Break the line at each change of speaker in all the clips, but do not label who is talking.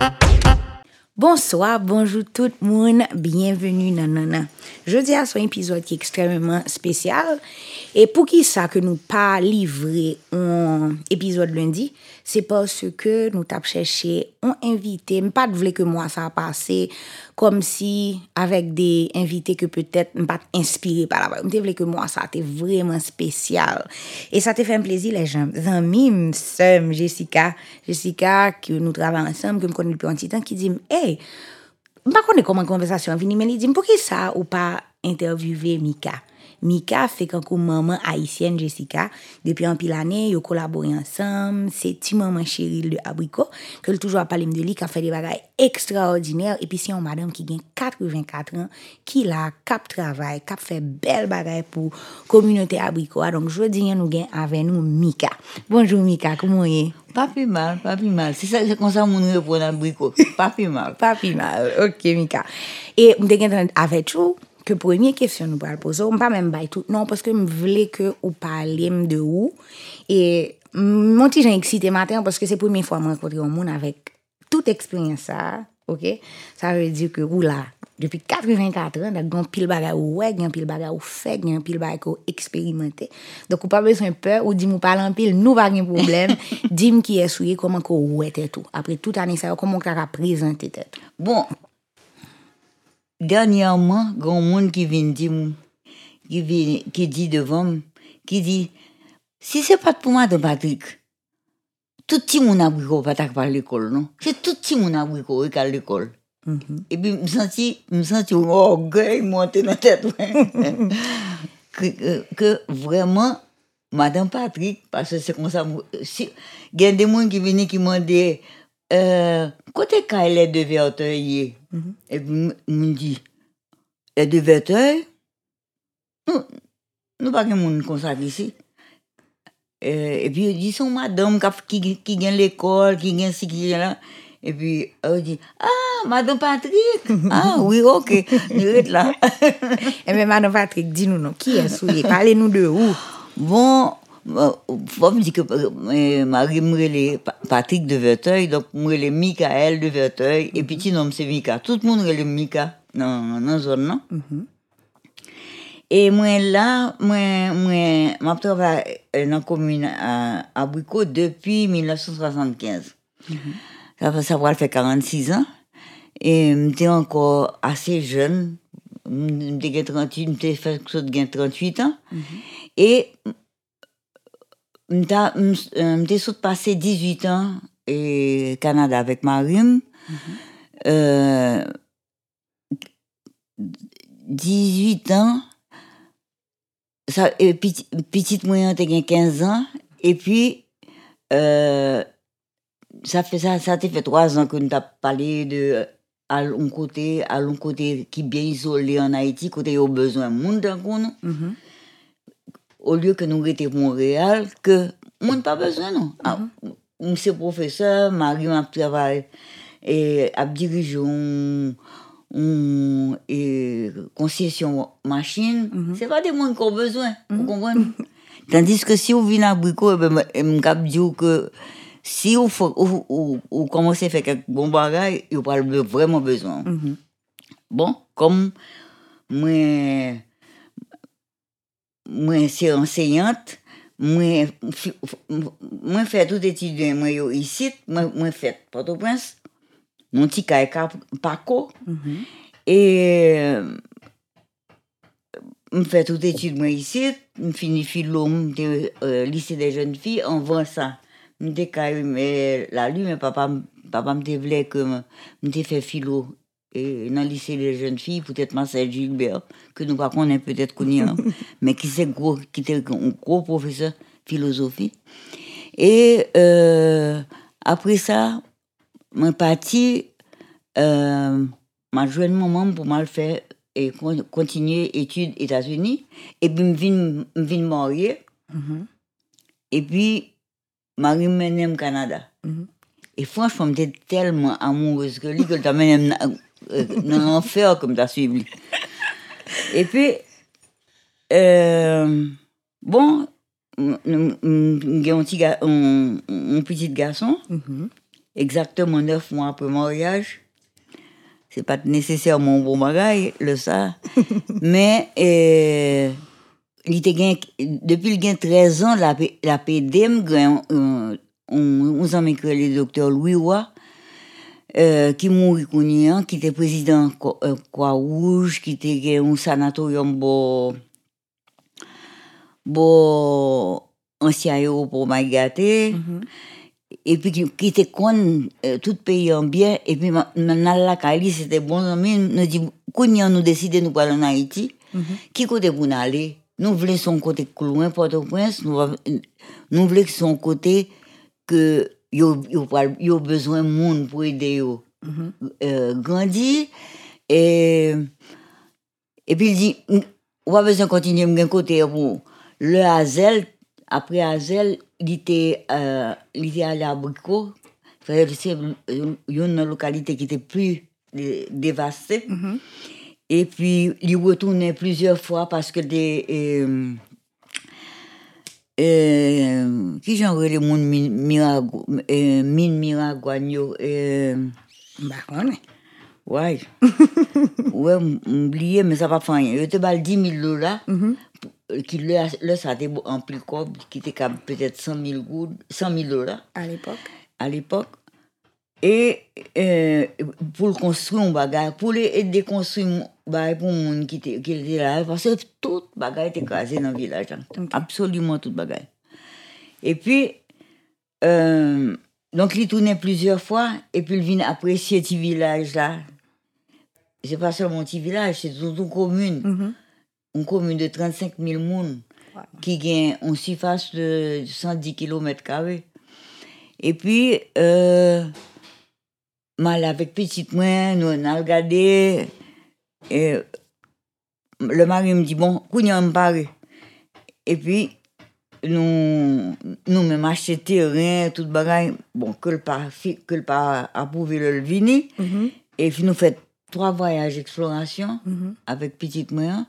Uh-huh. Bonsoir, bonjour tout le monde, bienvenue dans Nana. Jeudi à son épisode qui est extrêmement spécial. Et pour qui ça que nous pas livré un épisode lundi, c'est parce que nous t'avons cherché un invité, pas de vouloir que moi ça a passé comme si avec des invités que peut-être pas inspiré par la voix. Je que moi ça été vraiment spécial. Et ça t'a fait un plaisir les gens. Amis, Jessica, Jessica que nous travaillons ensemble, que me connais depuis un petit temps qui dit "Hey, Mpa konen koman konversasyon vini men li di, mpo ki sa ou pa intervyuve Mika? Mika fait quand maman haïtienne Jessica depuis un pile année yo collaboré ensemble c'est petit maman chérie de abricot que toujours parler de lui qui a fait des bagages extraordinaires et puis c'est une madame qui gagne 84 ans qui la cap travail cap fait belle bagaille pour communauté abricot donc je dis nous gagne avec nous Mika bonjour Mika comment est?
Pas plus mal, pas plus mal. C'est ça, c'est comme ça mon répond dans abricot. Pas plus mal.
pas plus mal. OK, Mika. Et me avec vous que première question nous le poser, on pas même tout non parce que je voulais que vous parliez de où et mon petit j'ai excité matin parce que c'est première fois que je rencontre un monde avec toute expérience ça, OK? Ça veut dire que ou là depuis 84 ans, il a pile bagay ou ouais, a pile bagay ou fait, a pile bagay ou expérimenté. Donc, ou pas besoin peur, ou dit nous parle en pile, nous pas de problème. Dis-moi qui est souillé, comment qu'on ouais tout. Après toute année, ça, comment qu'on a présenté tout.
Bon, dernièrement, grand monde qui vient dire, qui, vient, qui dit devant, qui dit, si c'est pas pour moi de Patrick, tout le monde a bricot pas à l'école, non? C'est tout le monde a bricot à l'école. Mm-hmm. Et puis, je me senti, me senti un orgueil monter dans la tête. que, que, vraiment, Madame Patrick, parce que c'est comme ça, si, il y a des gens qui viennent qui m'ont dit, euh, côté quand elle est de Mm-hmm. et puis, me dit, est de Verteuil, nous, nous pas de monde comme ça ici. Et, et puis, ils disent, madame qui, qui, gagne l'école, qui gagne ce qui est là. Et puis, elle dit, ah, Madame Patrick. ah, oui, ok. Je là.
Et bien, Madame Patrick, dis-nous, non, qui est souillé? Parlez-nous de où?
Bon, faut me dire que euh, Marie me Patrick de Verteuil, donc les Michael de Verteuil, et petit nom c'est Mika. Tout le monde est Mika dans la zone, non? Mm-hmm. Et moi là, moi, moi, je travaille dans la commune à, à Bricot depuis 1975. Mm-hmm. Ça va savoir, fait 46 ans. Et j'étais encore assez jeune. J'étais 38, j'étais fait 38 ans. Mm -hmm. Et j'étais passé 18 ans au Canada avec ma rime. Mm -hmm. euh, 18 ans, ça, et petite moyenne, j'étais 15 ans. Et puis, euh, ça fait ça, ça fait trois ans que nous avons parlé de à l'un côté, à l'un côté qui est bien isolé en Haïti, côté au besoin monde mm -hmm. Au lieu que nous étions Montréal, que monde pas besoin non. Mm -hmm. ah, monsieur professeur, Marie m'a travaillé et a dirigé une, concession machine, mm -hmm. c'est pas des gens qui ont besoin, vous comprenez? Tandis que si vous venez à Brico, je me dis que si vous, vous, vous, commencez à faire quelques bons bagages, vous avez vraiment besoin. Mm-hmm. Bon, comme moi, moi c'est enseignante, moi, moi fais tout étudiant, moi ici, moi, moi fait Port-au-Prince, mon petit cas Paco, mm-hmm. et je fais tout études moi ici, je finis philo, euh, lycée des jeunes filles, en vend ça mais la lui mais papa papa me voulait que me fait philo et dans le lycée des jeunes filles peut-être Marcel Gilbert que nous connaît peut-être connu mais qui c'est gros qui était un gros professeur philosophie et euh, après ça suis parti euh, m'a joué un moment pour mal faire et continuer études États-Unis et puis me vinn me marier mm-hmm. et puis Marie mené au Canada. Mm -hmm. Et franchement, j'étais tellement amoureuse que lui, que mené dans l'enfer comme t'as suivi. Et puis, euh, bon, j'ai un, petit, un, un petit garçon. Mm -hmm. exactement neuf mois après mariage. C'est pas nécessairement un bon bagage, le ça. Mais, euh, il était gain, depuis le gain 13 ans, la, la PDM, euh, on, on, on le docteur Louis Roy, euh, qui mourit qu'on qui était président euh, Croix-Rouge, qui était un sanatorium bon, bon, ancien aéroport Magaté, et puis qui, était con euh, tout pays en bien, et puis maintenant la Cali, c'était bon ami, nous dit, quand nous décidé de nous aller en Haïti, qui côté pour nous aller? Nous voulons son côté loin, Port-au-Prince, nous, va- nous voulons son côté que yo yo yo besoin de monde pour aider yo euh, grandir et et puis il dit on va besoin de continuer mon côté pour le Hazel après Hazel il était euh, il était allé à Brico c'est euh, une localité qui était plus dé- dévastée et puis il retournait plusieurs fois parce que des euh, qui j'en les monde mirago euh, mine miragouagno
Bah, on
ouais ouais oublié mais ça va faire rien il te bal 10 000 dollars qui le le en plus cob qui était cap- peut-être 100 000 gouttes 100 000 dollars
À l'époque.
à l'époque. Et euh, pour le construire un bagage, pour gens qui étaient là, parce que tout bagage était écrasé dans le village. hein. Absolument tout bagage. Et puis, euh, donc il tournait plusieurs fois, et puis il vient apprécier ce village-là. C'est pas seulement petit village, c'est toute une commune. Une commune de 35 000 personnes qui gagne une surface de 110 km. Et puis, euh, mal avec petite moi, nous on a regardé. Et le mari me dit, bon, qu'on me parle. Et puis, nous, nous même acheté terrain, tout bagaille. Bon, que le pas, que le pas approuvé le vini. Et puis, nous fait trois voyages d'exploration avec petite moi.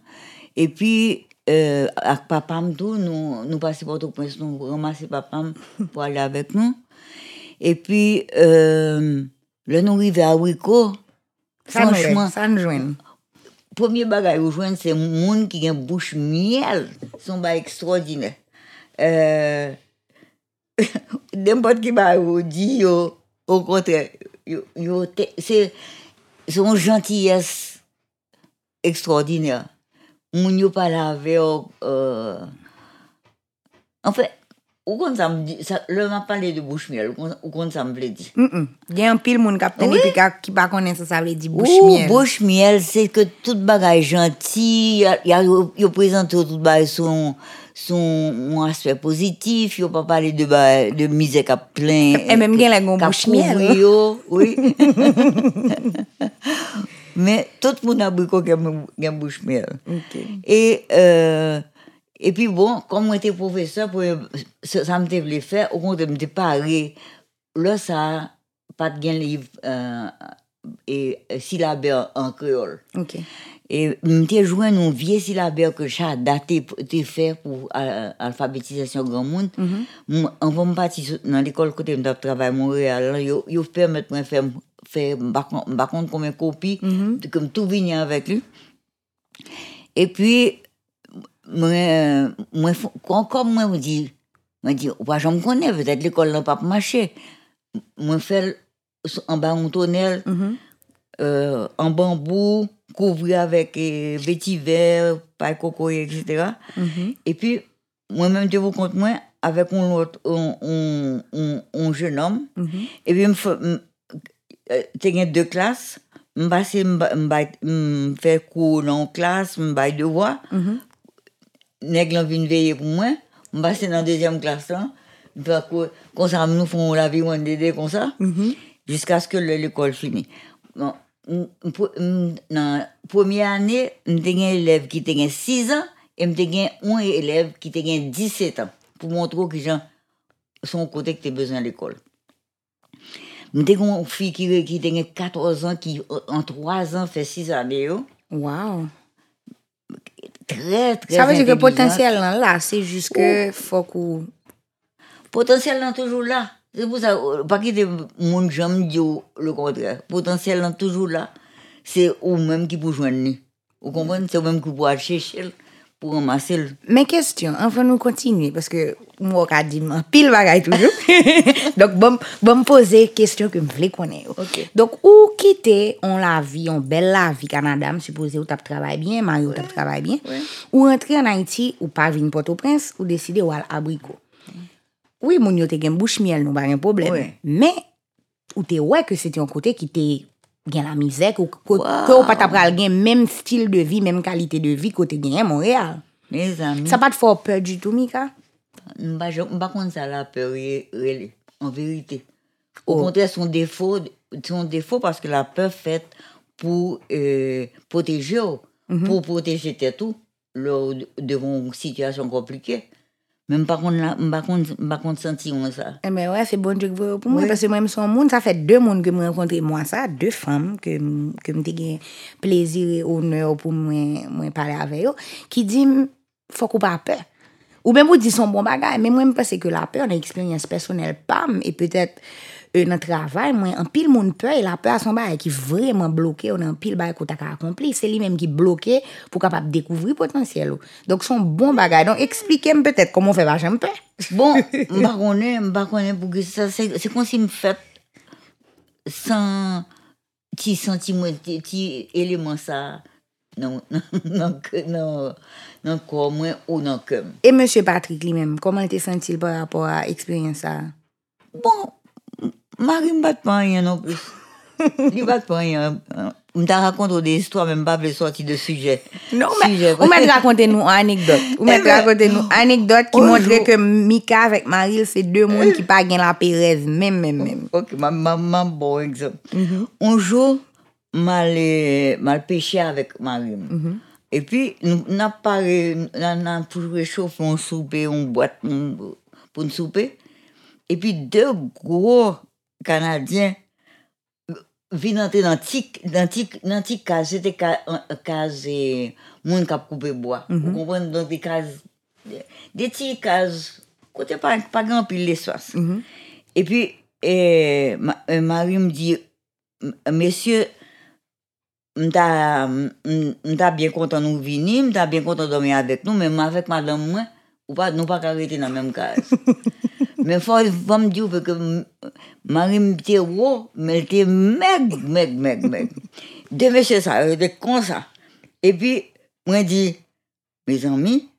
Et puis, euh, avec papa, tout, nous, nous passons par au prince nous ramasser papa pour aller avec nous. Et puis, euh, le nous arrivé à Wico, franchement,
ça nous.
Premier bagage joindre, c'est monde qui a une bouche miel. Son bagage extraordinaire. Euh, N'importe qui vous dit, yo, au contraire, c'est une gentillesse extraordinaire. Moun yo pas lavé, euh, en fait, ou le m'a parlé de bouche miel, ou ça me l'a dit.
Mm-mm. Il y a un pile moun kap tene
Oui.
qui pas connaît ça, ça veut dire bouche
Ouh,
miel.
bouche miel, c'est que tout bagage gentil, yo présente tout bagage son, son aspect positif, yo pas parler de, ba- de misère qu'a plein.
Et même gen la gon
qu'a
bouche miel.
couvri yo, oui. Mais tout le monde a beaucoup qui a une bouche miel.
Ok.
Et, euh, et puis bon, comme moi j'étais professeur, pour, ça, ça me voulu faire, au contraire, me paré. Là, ça, pas de gain livre euh, et euh, syllabaire en créole.
Ok.
Et m'étais joué un vieux syllabaire que j'ai daté t'ai fait pour euh, alphabétisation grand monde. Mm On va me partir dans l'école côté de travail à Montréal. Yo, yo permettent moi faire faire par contre contre combien copies comme tout venir avec lui. Et puis moi euh, moi faut- quand comme moi me dit me dit ouais, je me connais peut-être l'école n'a pas marché. Moi faire en bas un tunnel euh, en bambou, couvert avec euh, vétiver, paille coco, etc. Et puis, moi-même, je vous compte, moi, avec un autre, un, un, un, un jeune homme, et puis, j'ai deux classes, je passe, je fais cours dans la classe, je fais devoir, nèg lan vin veiller pour moi, je passe dans la deuxième classe, là, fais cours, comme ça, nous la vie, on dédé comme ça, jusqu'à ce que le- l'école finisse. Bon, dans la première année, j'ai un élève qui a 6 ans et un élève qui a 17 ans pour montrer que gens son côté que tu as besoin de l'école. J'ai une fille qui, qui a 14 ans qui en 3 ans fait 6 années.
Wow.
Très, très
Ça veut dire que
intelligente.
potentiel là, là c'est juste que faut qu'on...
potentiel là toujours là. C'est pour ça, euh, pas quitter mon jambe dit le contraire. Potentiel est toujours là. C'est au même qui peut joindre. Vous comprenez? C'est au même qui peut chercher le, pour ramasser le.
Men kestyon, anfan nou kontinue, paske mwen ka di man pil bagay toujou. Donk bom, bom pose kestyon ke m vle konen yo.
Ok.
Donk ou kite on la vi, on bel la vi Kanada, m suppose ou tap travay bien, Mario tap travay bien,
Ouais.
ou rentre en Haiti, ou pa vin Port-au-Prince, ou deside ou al abriko. Oui, moun yo te gen bouche miel, nou ba gen problem.
Ouais.
Men, ou te wè ke se te yon kote ki te gen la mizek, ou ko-
Wow.
ke ou pa tap pral gen menm stil de vi, menm kalite de vi kote gen Montréal.
Mes amis,
Sa pa te fò peur du tout, Mika?
mba mba contre ça la peur est- est- en vérité. Au
Oh.
contraire, son défaut, son défaut parce que la peur faite pour euh, protéger,
Mhm.
pour protéger tes tout, devant une situation compliquée. Men mpa kont senti yon
sa. Eme wè, se bon
jok
vwe pou mwen. Pase mwen mson moun, sa fè dè moun ke mwen renkontre mwen sa. Dè fèm ke mte gen plezir ou nèw pou mwen pale ave yo. Ki di, fòk ou pa pè. Ou mwen mwen di son bon bagay. Men mwen mpase ke la pè, an eksperyens personel pam. E pètèt... son qui vraiment bloqué, on a un pile bagage qu'on t'a accompli, c'est lui-même qui bloqué pour capable découvrir potentiel. ou. Donc, son bon bagage. Donc, expliquez-moi peut-être comment on fait pas j'aime peur.
Bon, mba connais, mba c'est c'est comme si me fait sans petit sentiment, petit petit élément ça, non, non, non, non, ou non cœur.
Et Monsieur Patrick lui-même, comment il senti par rapport à l'expérience ça?
Bon, Marie me bat pas rien non plus. Il bat pas rien. On t'a raconté des histoires, même pas de sortir de sujet.
Non, mais vous m'avez raconté nous une anecdote. Vous m'avez
Eh ben,
raconté nous une anecdote qui
un
montrait
jour-
que Mika avec Maril, c'est deux mondes qui pas la Pérez, même, même, même.
Ok, ma maman, bon exemple. Un jour, mal, euh, mal pêché avec Marie. Et puis, nous n'a pour réchauffer un souper, une boîte pour nous souper. Et puis, deux gros Kanadyen vi nan te nan tik, nan tik, nan tik kaz, se te kaz e moun kap koupe boa. Mm -hmm. Ou kompon, don te kaz, de ti kaz, kote pa, pa gran pil l'eswas. Mm -hmm. E pi, eh, ma, eh, mari m di, mesye, mta, mta bien kontan nou vini, mta bien kontan domi avek nou, men m avek madame mwen, ou pa, nou pa karete nan menm kaz. mais faut, faut me dire que Marie me dit, wow, mais elle était meg, meg, meg, meg. Deux messieurs, ça, elle était comme ça. Et puis, moi, dit, mes amis,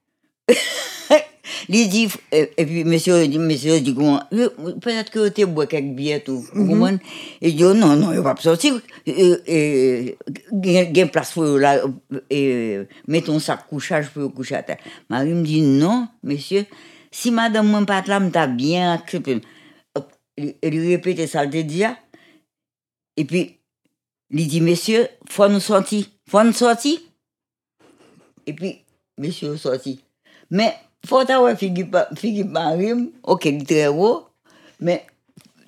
il dit, et, et puis monsieur dit, monsieur dit, comment, euh, peut-être que tu bois quelques billets vous comprenez? Il dit, non, non, il va pas sortir, euh, euh, il y a une place pour là, euh, mettons ça couchage pour coucher à terre. Marie me dit, non, monsieur, si madame moi pas là, m't'a bien accepté. Il il répétait ça, il te dit, et puis, il dit, monsieur, faut nous sortir, faut nous sortir. Et puis, monsieur sorti. Mais, faut avoir Marim, ok, il est très haut, mais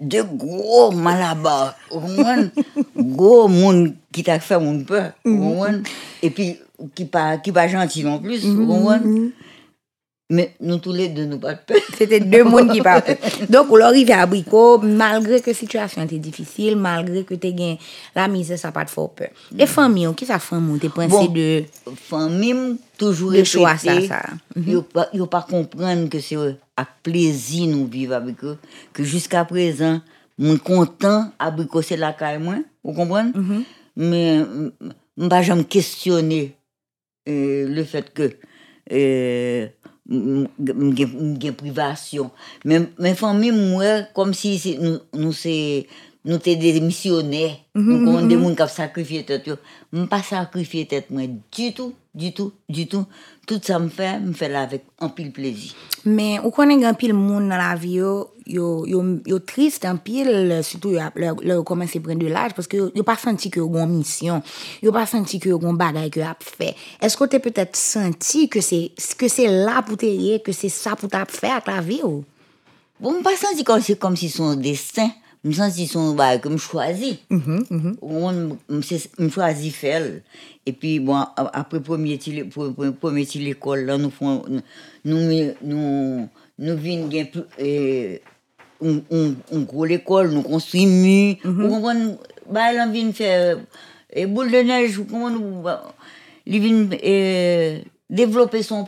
de gros vous comprenez? gros monde qui t'a fait mon peur, comprenez? Et puis, qui qui pas gentil non plus, vous comprenez? Mais nous tous les deux, nous pas de peur.
C'était deux mondes qui partaient. Donc, on arrive à Abricot, malgré que la situation était difficile, malgré que tu gagné la misère, ça pas de fort peur. Et famille, qui ça famille, t'es pensé
Bon.
de...
famille toujours
Le choix, ça, ça.
Yo pas yo pas comprendre que c'est à plaisir nous vivre avec eux que jusqu'à présent mon content abricot c'est la caille moi vous comprenez? Mais m- pas jamais questionner euh, le fait que euh, m- m- m- gen privation mais mais famille moi comme si nous nous c'est nous t'es des missionnaires nous comprenons des gens qui ont sacrifié tête yo m pas sacrifier tête moi du tout du tout du tout tout ça me fait me fait là avec un pile plaisir
Mais ou konen gen pil moun nan la vi yo, yo, yo, yo triste en pil, surtout yo, ap- le, le yo komanse pren de l'âge, parce que yo, yo pa senti que yo gon mission, yo pa senti que yo gon bagay que yo ap fait. Est-ce que t'es peut-être senti que c'est, que c'est là pour te ye, que c'est ça pour t'ap fait à ta vie ou?
Bon, pas senti comme si comme si son destin, je me sens son comme choisi. On me choisi faire. Et puis bon a- après premier til pour pour- premier til l'école là nous font nous nous nous vinn gain plus on, on, on gros l'école, nous construisons mur.
Mhm.
Vous comprenez? Bah, elle vient faire et boule de neige, vous comprenez? Bah, euh, développer son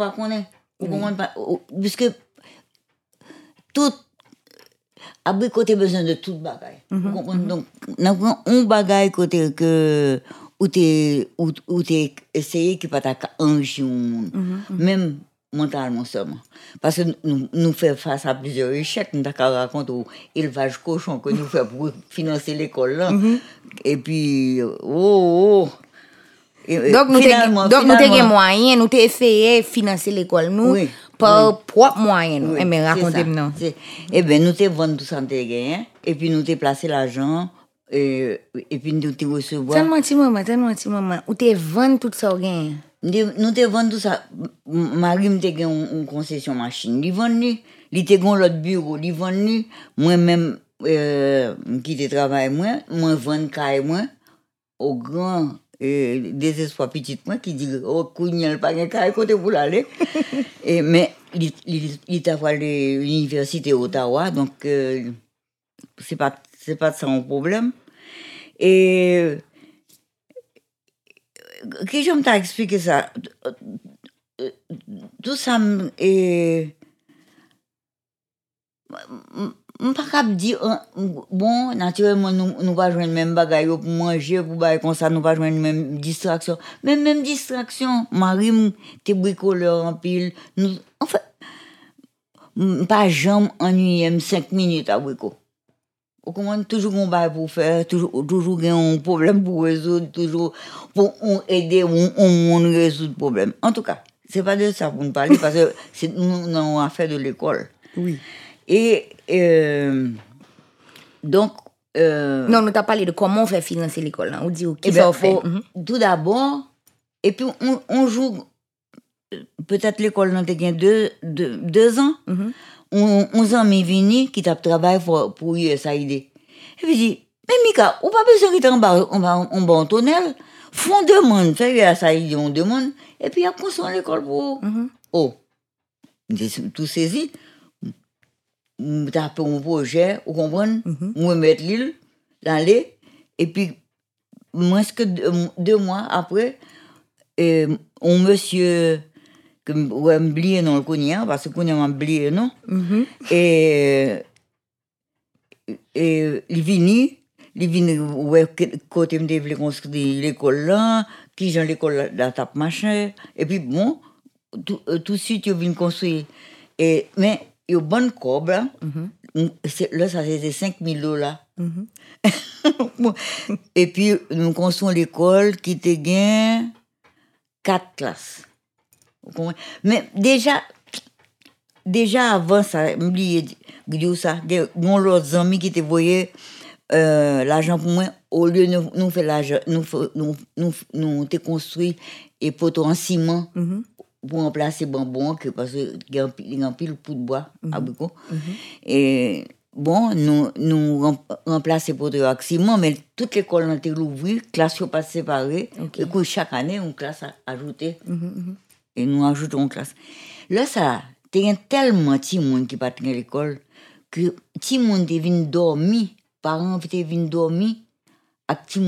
Puisque tout abri kote bezon de tout bagay. Mm -hmm. Donc, nan kon, on bagay kote ke ou te, ou, ou te eseye ki pata ka anji ou moun. Mm -hmm. Mem mentalman seman. Paske nou, nou fè fasa plizye rechèk, nou tak a rakont ou elvaj koshon ke nou fè pou finanse l'ekol lan. Mm -hmm. E pi, ou, oh,
ou, oh.
Dok
euh, nou
te
gen mwayen, nou te eseye finanse l'ekol nou.
Oui.
Par propre moyen.
Oui,
Eh, mais racontez-moi.
Eh bien, nous t'ai vendu tout ça, gagné. Et puis, nous t'ai placé l'argent. Et, et puis, nous t'ai recevoir.
Tellement petit moment, tellement petit moment. Ou t'es vendu tout ça gain?
Nous t'ai vendu tout ça. Marie me t'ai gagné une, concession machine. Il vendu. Il t'ai gagné l'autre bureau. Il vendu. Moi-même, euh, qui te travaille, moi, moi, vendre caille, moi, au grand euh, désespoir petit moi qui dit oh cougnal pas un caille côté pour l'aller. Et mais il il il fallu l'université Ottawa donc euh, c'est pas c'est pas ça un problème. Et euh, que je t'a expliqué ça. Tout ça et pas capable dire euh, bon naturellement nous nous pas joindre même bagaille pour manger pour bailler comme ça nous pas joindre même distraction. Même même distraction Marie m- t'es bricoleur en pile nous en fait m- pas jamais ennuyé 5 minutes à brico Ou toujours un bail pour faire toujours toujours gen un problème pour résoudre toujours pour on aider on résoudre problème. En tout cas c'est pas de ça pour nous parler parce c'est nous nous avons affaire de l'école.
Oui.
Et euh, donc, euh,
Non, nous t'as parlé de comment on fait financer l'école. Là. On dit, qui
eh ben,
fait.
faut-
Mhm.
tout d'abord, et puis on, on joue, peut-être l'école n'a gagné deux, deux, deux ans,
Mhm.
on, on amis vini qui t'a travaillé pour, pour USAID. Et puis dit, mais Mika, ou pas besoin qu'il en bas, en en bas en tunnel, font demande, fait USAID, on demande, et puis on s'en l'école pour,
Mhm.
oh, j'ai tout saisi, taper un projet, vous comprenez?
Mhm.
Moi, mettre l'île, l'aller, et puis, moins que deux, mois après, euh, un monsieur, que ouais, m'oublié non le connaît, parce que connaît m'a oublié non,
Mhm.
et, et il vini, il vini, ouais, côté me voulait construire l'école là, qui j'ai l'école la, tape machin, et puis bon, tout, euh, tout de suite, il vient construire. Et, mais, il y a bonne cob là,
Mhm.
c'est- là, ça c'était 5 000 dollars.
Mhm.
Et puis, nous construisons l'école qui était gain quatre classes. Mais déjà, déjà avant ça, dire ça, il y a l'autre ami qui te voyait euh, l'argent pour moi, au lieu de nous, nous faire l'argent, nous, nous, nous, nous, te construit et poteau en ciment
Mhm.
Pour remplacer bonbon que parce que il y a un pile- il y a de bois à Brico. Et bon, nous nous rem- remplacer pour de ciment mais toute l'école a été ouverte, classe pas séparée, et que chaque année une classe a ajouté
Mhm, mhm.
et nous ajoutons une classe. Là ça, t'es tellement petit monde qui pas à l'école que monde est venu dormir, parents étaient venus dormir avec petit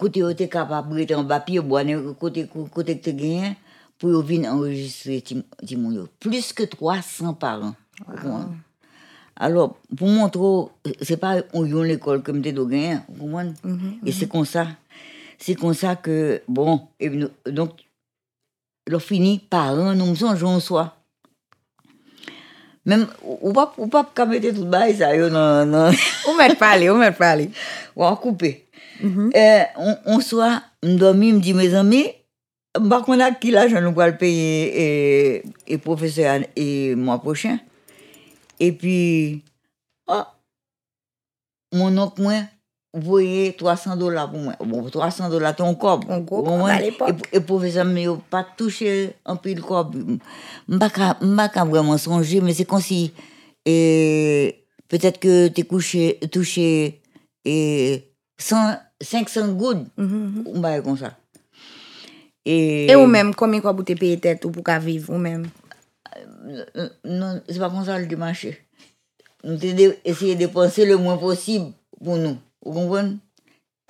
monde yo côté où tu es capable de en papier, boire, côté côté que tu gagnes, pour venir enregistrer ti- ti moun yo. Plus que 300 parents. Vous comprenez? Alors, pour montrer, c'est pas on yon l'école comme des gagné, vous comprenez? Et c'est comme ça. C'est comme ça que, bon, donc, fini, nous sommes joués soir. Même, ou pas, ou pas, qu'à mettre tout bail, ça, yo, non, non.
Ou ou
ou Euh, on, on soit, m'dormi, me dit mes amis, qu'on a qui l'argent nous va le payer et, et professeur et mois prochain. Et puis, ah, mon oncle, moi, voyez 300 dollars pour moi. Bon, 300 dollars, ton corps.
Corps à l'époque.
Et, et professeur, mais pas touché un peu le corps. M'baka, m'baka vraiment songer, mais c'est comme si, et peut-être que t'es couché, touché, et 100, 500 gouttes,
Mhm.
ou bah, comme ça. Et,
Et ou même, combien quoi vous te payer tête ou pour qu'à vivre ou même?
euh, non, c'est pas comme ça le marché. Nous essayé de dépenser le moins possible pour nous. Vous comprenez?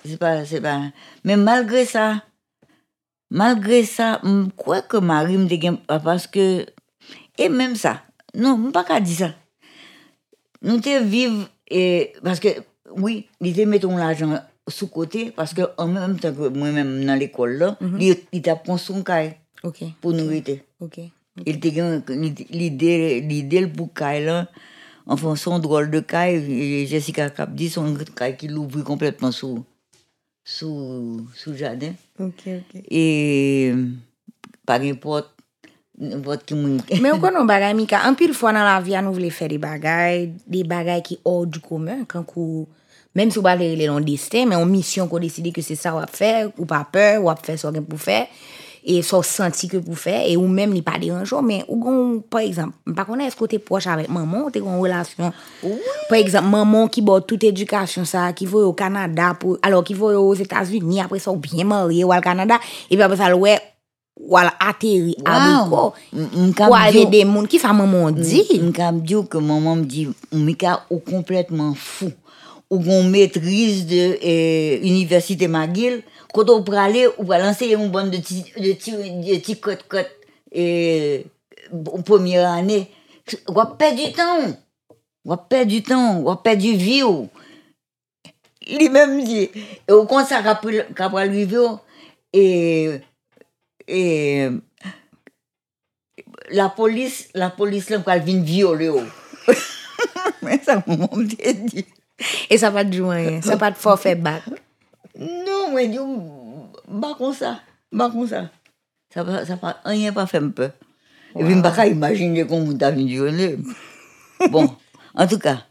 C'est pas, c'est pas. Mais malgré ça, malgré ça, je crois que Marie me dégaine parce que, et même ça, non, je ne pas qu'à dire ça. Nous te vivre et parce que oui, ils te mettons l'argent sous côté parce que en même temps que moi-même dans l'école là, ils il t'a construit un caille
Ok,
pour nous aider.
ok.
Il te gagne l'idée l'idée pour caille là en fonction drôle de caille Jessica Cap dit son caille qui l'ouvre complètement sous sous sous jardin et par n'importe
Mais on connaît un bagay, Mika. Un pile fois dans la vie, nous voulons faire des bagailles, des bagailles qui hors du commun. Quand même si on va les long destin, mais en mission qu'on décide que c'est ça qu'on va faire, ou pas peur, ou va faire ce qu'on pour faire, et ça senti que pour faire, et ou même, n'est pas dérangeant, mais ou gon, par exemple, par contre, est-ce que t'es proche avec maman, ou t'es en relation, par exemple, maman qui boit toute éducation, ça, qui va au Canada, pour, alors qui va aux États-Unis, après ça, ou bien marié, ou au Canada, et puis après ça, ouais, ou à atterri à
Wow. M-
ou
Kabdio.
des gens qui ça maman dit?
Je me dire que maman me dit, Mika, ou complètement fou. Ou qu'on maîtrise de euh, Université McGill, quand on aller, ou va lancer une bande de petits de petits cotes et première année. On va perdre du temps. On va perdre du temps. On va perdre du vie. Lui-même dit. Et au contraire, ça qu'après arriver, et et la police, la police, là, elle vient violer. Mais ça, me dit.
Et ça va te jouer. Ça va te forfait back.
Non, moi, je pas comme ça, pas comme ça. Ça va, ça va, rien pas fait un peu. Et puis, je ne peux pas imaginer tu as venu violer. Bon, en tout cas,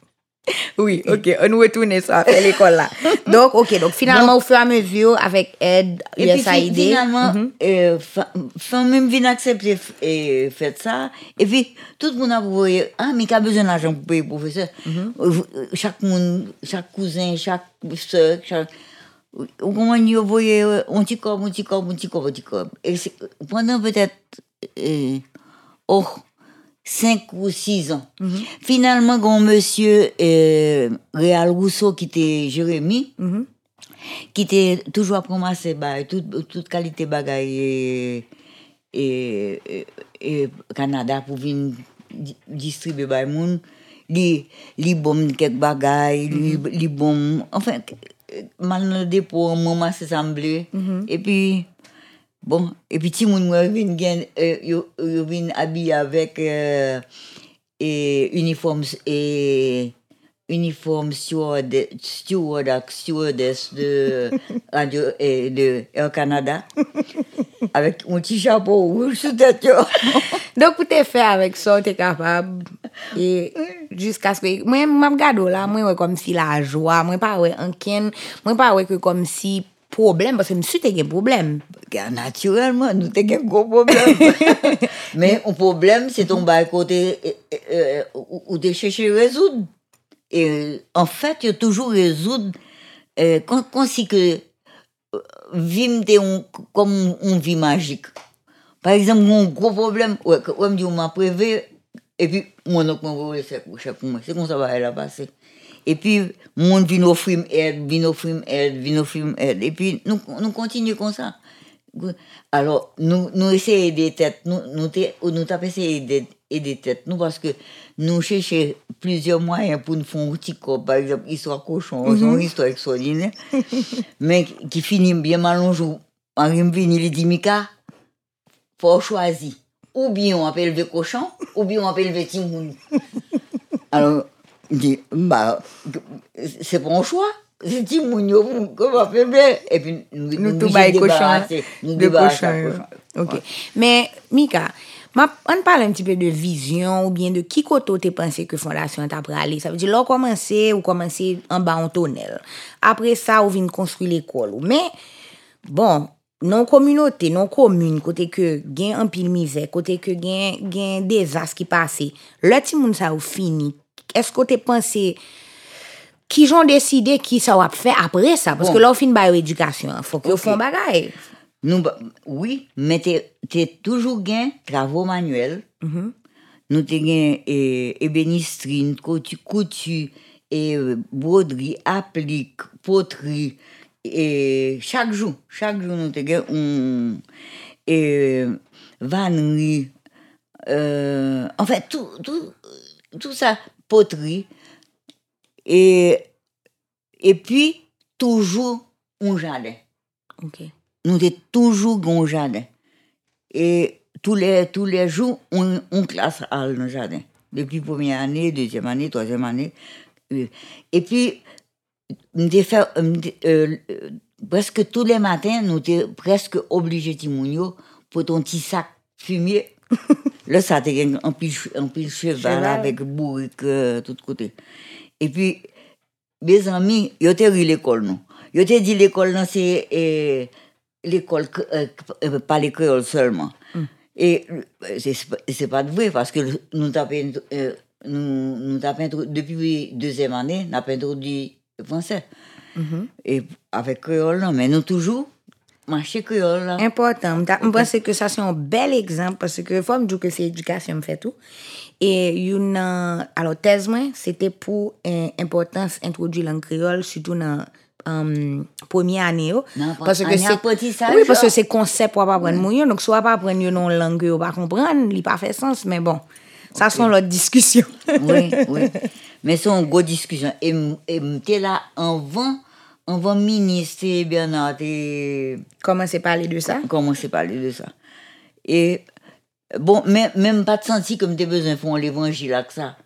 Oui, ok. On retourne ça après l'école là. Donc, ok. Donc, finalement, au fur et à mesure, avec aide,
Et puis fi-
USAID.
finalement, euh, fin même vient accepter et fait ça. Et puis, tout le monde a voulu, ah, mais qui a besoin d'argent pour payer le professeur? Euh, Chaque monde, chaque cousin, chaque soeur, chaque. Où vous voyez un petit corps, un petit corps, un petit corps, un petit corps. Et pendant peut-être, euh, oh, cinq ou six ans. Finalement, quand monsieur euh, Réal Rousseau, qui était Jérémy,
Mhm.
qui était toujours à ramasser bah, toute, toute qualité bagaille et, et, et, Canada pour venir di- distribuer by moun li li bon quelques bagaille li, li bon enfin mal dans le dépôt maman s'est semblé et puis Bon, epi ti moun mwen vin gen, euh, yo, yo vin abi avèk e euh, uniform e uniform steward, steward ak stewardess de radio e de Air Canada avèk moun ti chapou ou sou tèt yo.
Donk pou te fè avèk so, te kapab E, jisk aske, mwen mwen gado la, mwen wè kom si la jwa, mwen pa wè anken, mwen pa wè ke kom si problème, parce que je suis un problème.
Naturellement, nous avons un gros problème. Mais un problème, c'est ton bas côté euh, euh, où où tu cherches à résoudre. Et euh, en fait, il y a toujours résoudre euh, quand, quand c'est que euh, un- comme une vie magique. Par exemple, mon gros problème, on m'a prévu, et puis, couches pour moi. C'est comme ça va elle a passé. Et puis, mon vient offrir aide, vient offrir aide, vient offrir aide. Et puis, nous, nous continuons comme ça. Alors, nous, nous essayons des têtes, nous, nous, nous essayé des têtes, nous, parce que nous cherchons plusieurs moyens pour nous faire un petit corps, par exemple, histoire cochon, c'est une histoire extraordinaire, mais qui finit bien mal un jour. Me vient, il dit, Mika, faut choisir. Ou bien on appelle le cochon, ou bien on appelle le timoun. Alors, dit, bah, c'est un choix. C'est timoun, yo, comment bien? Et puis, nous,
Nous tout bail
de
cochon.
débarrasser, nous
De
débarrasser
cochon. Ok. Mais, Mika, ma, on parle un petit peu de vision ou bien de qui côté tu pensé que Fondation t'a aller. Ça veut dire, là, commencer ou commencer en bas en tonnel. Après ça, on vient construire l'école. Mais, bon, non communauté, non commune, côté que gen un pile misère, côté que gen, gen désastre qui passe, le ti moun ça ou fini. Est-ce que tu pensé qui j'ont décidé qui ça va faire après ça? Parce
Bon.
que là fin ba éducation, faut que font bagaille.
Nous, ba- oui, mais t'es t'es toujours gain travaux manuels. nous te gen eh, ébénisterie, coutu, coutu, et euh, broderie, applique, poterie, et chaque jour, chaque jour nous te gen un, et vannerie, euh, en fait, tout, tout, tout ça, poterie, et, et puis, toujours un jardin.
OK.
Nous avons toujours un jardin. Et tous les, tous les jours, on, on classe à le jardin. Depuis première année, deuxième année, troisième année. Et puis, fait, euh, presque tous les matins, nous étions presque obligés de pour ton petit sac fumier. Là, ça a été un pile, un pile cheval
Cheval.
avec bourrique, euh, tout côté. Et puis, mes amis, ils ont ri l'école, non. Ils ont dit l'école, non, c'est euh, l'école, euh, euh, pas les créoles seulement. Et euh, c'est c'est pas vrai, parce que nous tapons, euh, nous, nous tapons depuis deuxième année, nous avons introduit le français. Et avec créole, non, mais nous toujours marché créole, là.
Important. Pense bel exemple parce que faut me dire que c'est éducation, me fait tout. Et une, euh, alors, thèse, moi, c'était pour euh, importance introduire langue créole, surtout dans euh, première année. yo.
Nan,
parce oui, parce que
là.
c'est concept pour pas apprendre mouillon. Donc, apprendre une langue que pas comprendre, il pas fait sens. Mais bon, ça, sont l'autre discussion.
oui, oui. Mais c'est une grosse discussion. Et m- et m'étais là avant, avant ministre Bernard et
Comment c'est parler de ça?
commencé à parler de ça? Et bon, même, même pas de senti comme t'es besoin de faire l'évangile avec ça.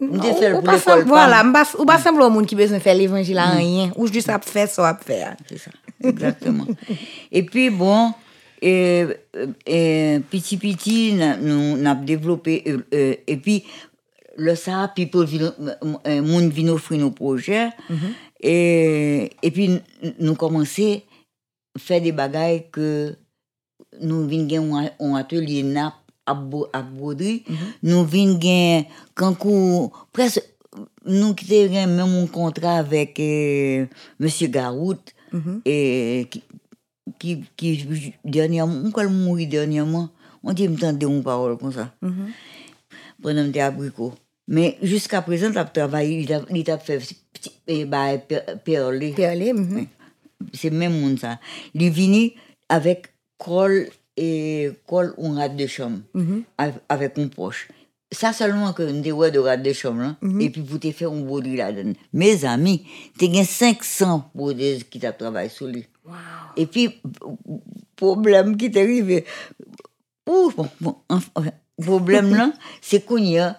M'étais fait
Ou
pour
pas
l'école.
simple, voilà, ou pas, ou pas simple au monde qui besoin de faire l'évangile à rien. Ou juste à faire ça, à faire.
C'est ça, exactement. et puis, bon, et, et, petit petit, na- nous on a développé, euh, euh, et puis, le ça, people euh, moun vin offrir nos projets, et, et puis, nous commençons à faire des bagailles que nous un, un atelier nap à, à broderie, nous vin gen, quand kou- presque, nous avons même un contrat avec euh, Monsieur Garout, et qui, qui, dernièrement, quand il mourit dernièrement, on dit, m'entendait une parole comme ça. Pendant que abricot. Mais jusqu'à présent, a travaillé, il a, fait eh, bah, per- perler.
Perler, mhm.
C'est même monde ça. Il est venu avec col et col ou rate de chambre, av- avec une poche. Ça seulement que nous avons de rate de chambre, là, et puis pour te faire un broderie là-dedans. Mes amis, tu as 500 brodeuses qui t'a travaillé sur lui. Et puis, problème qui t'est arrivé, Ouh, bon, bon, enfin, enfin, problème là, c'est qu'on y a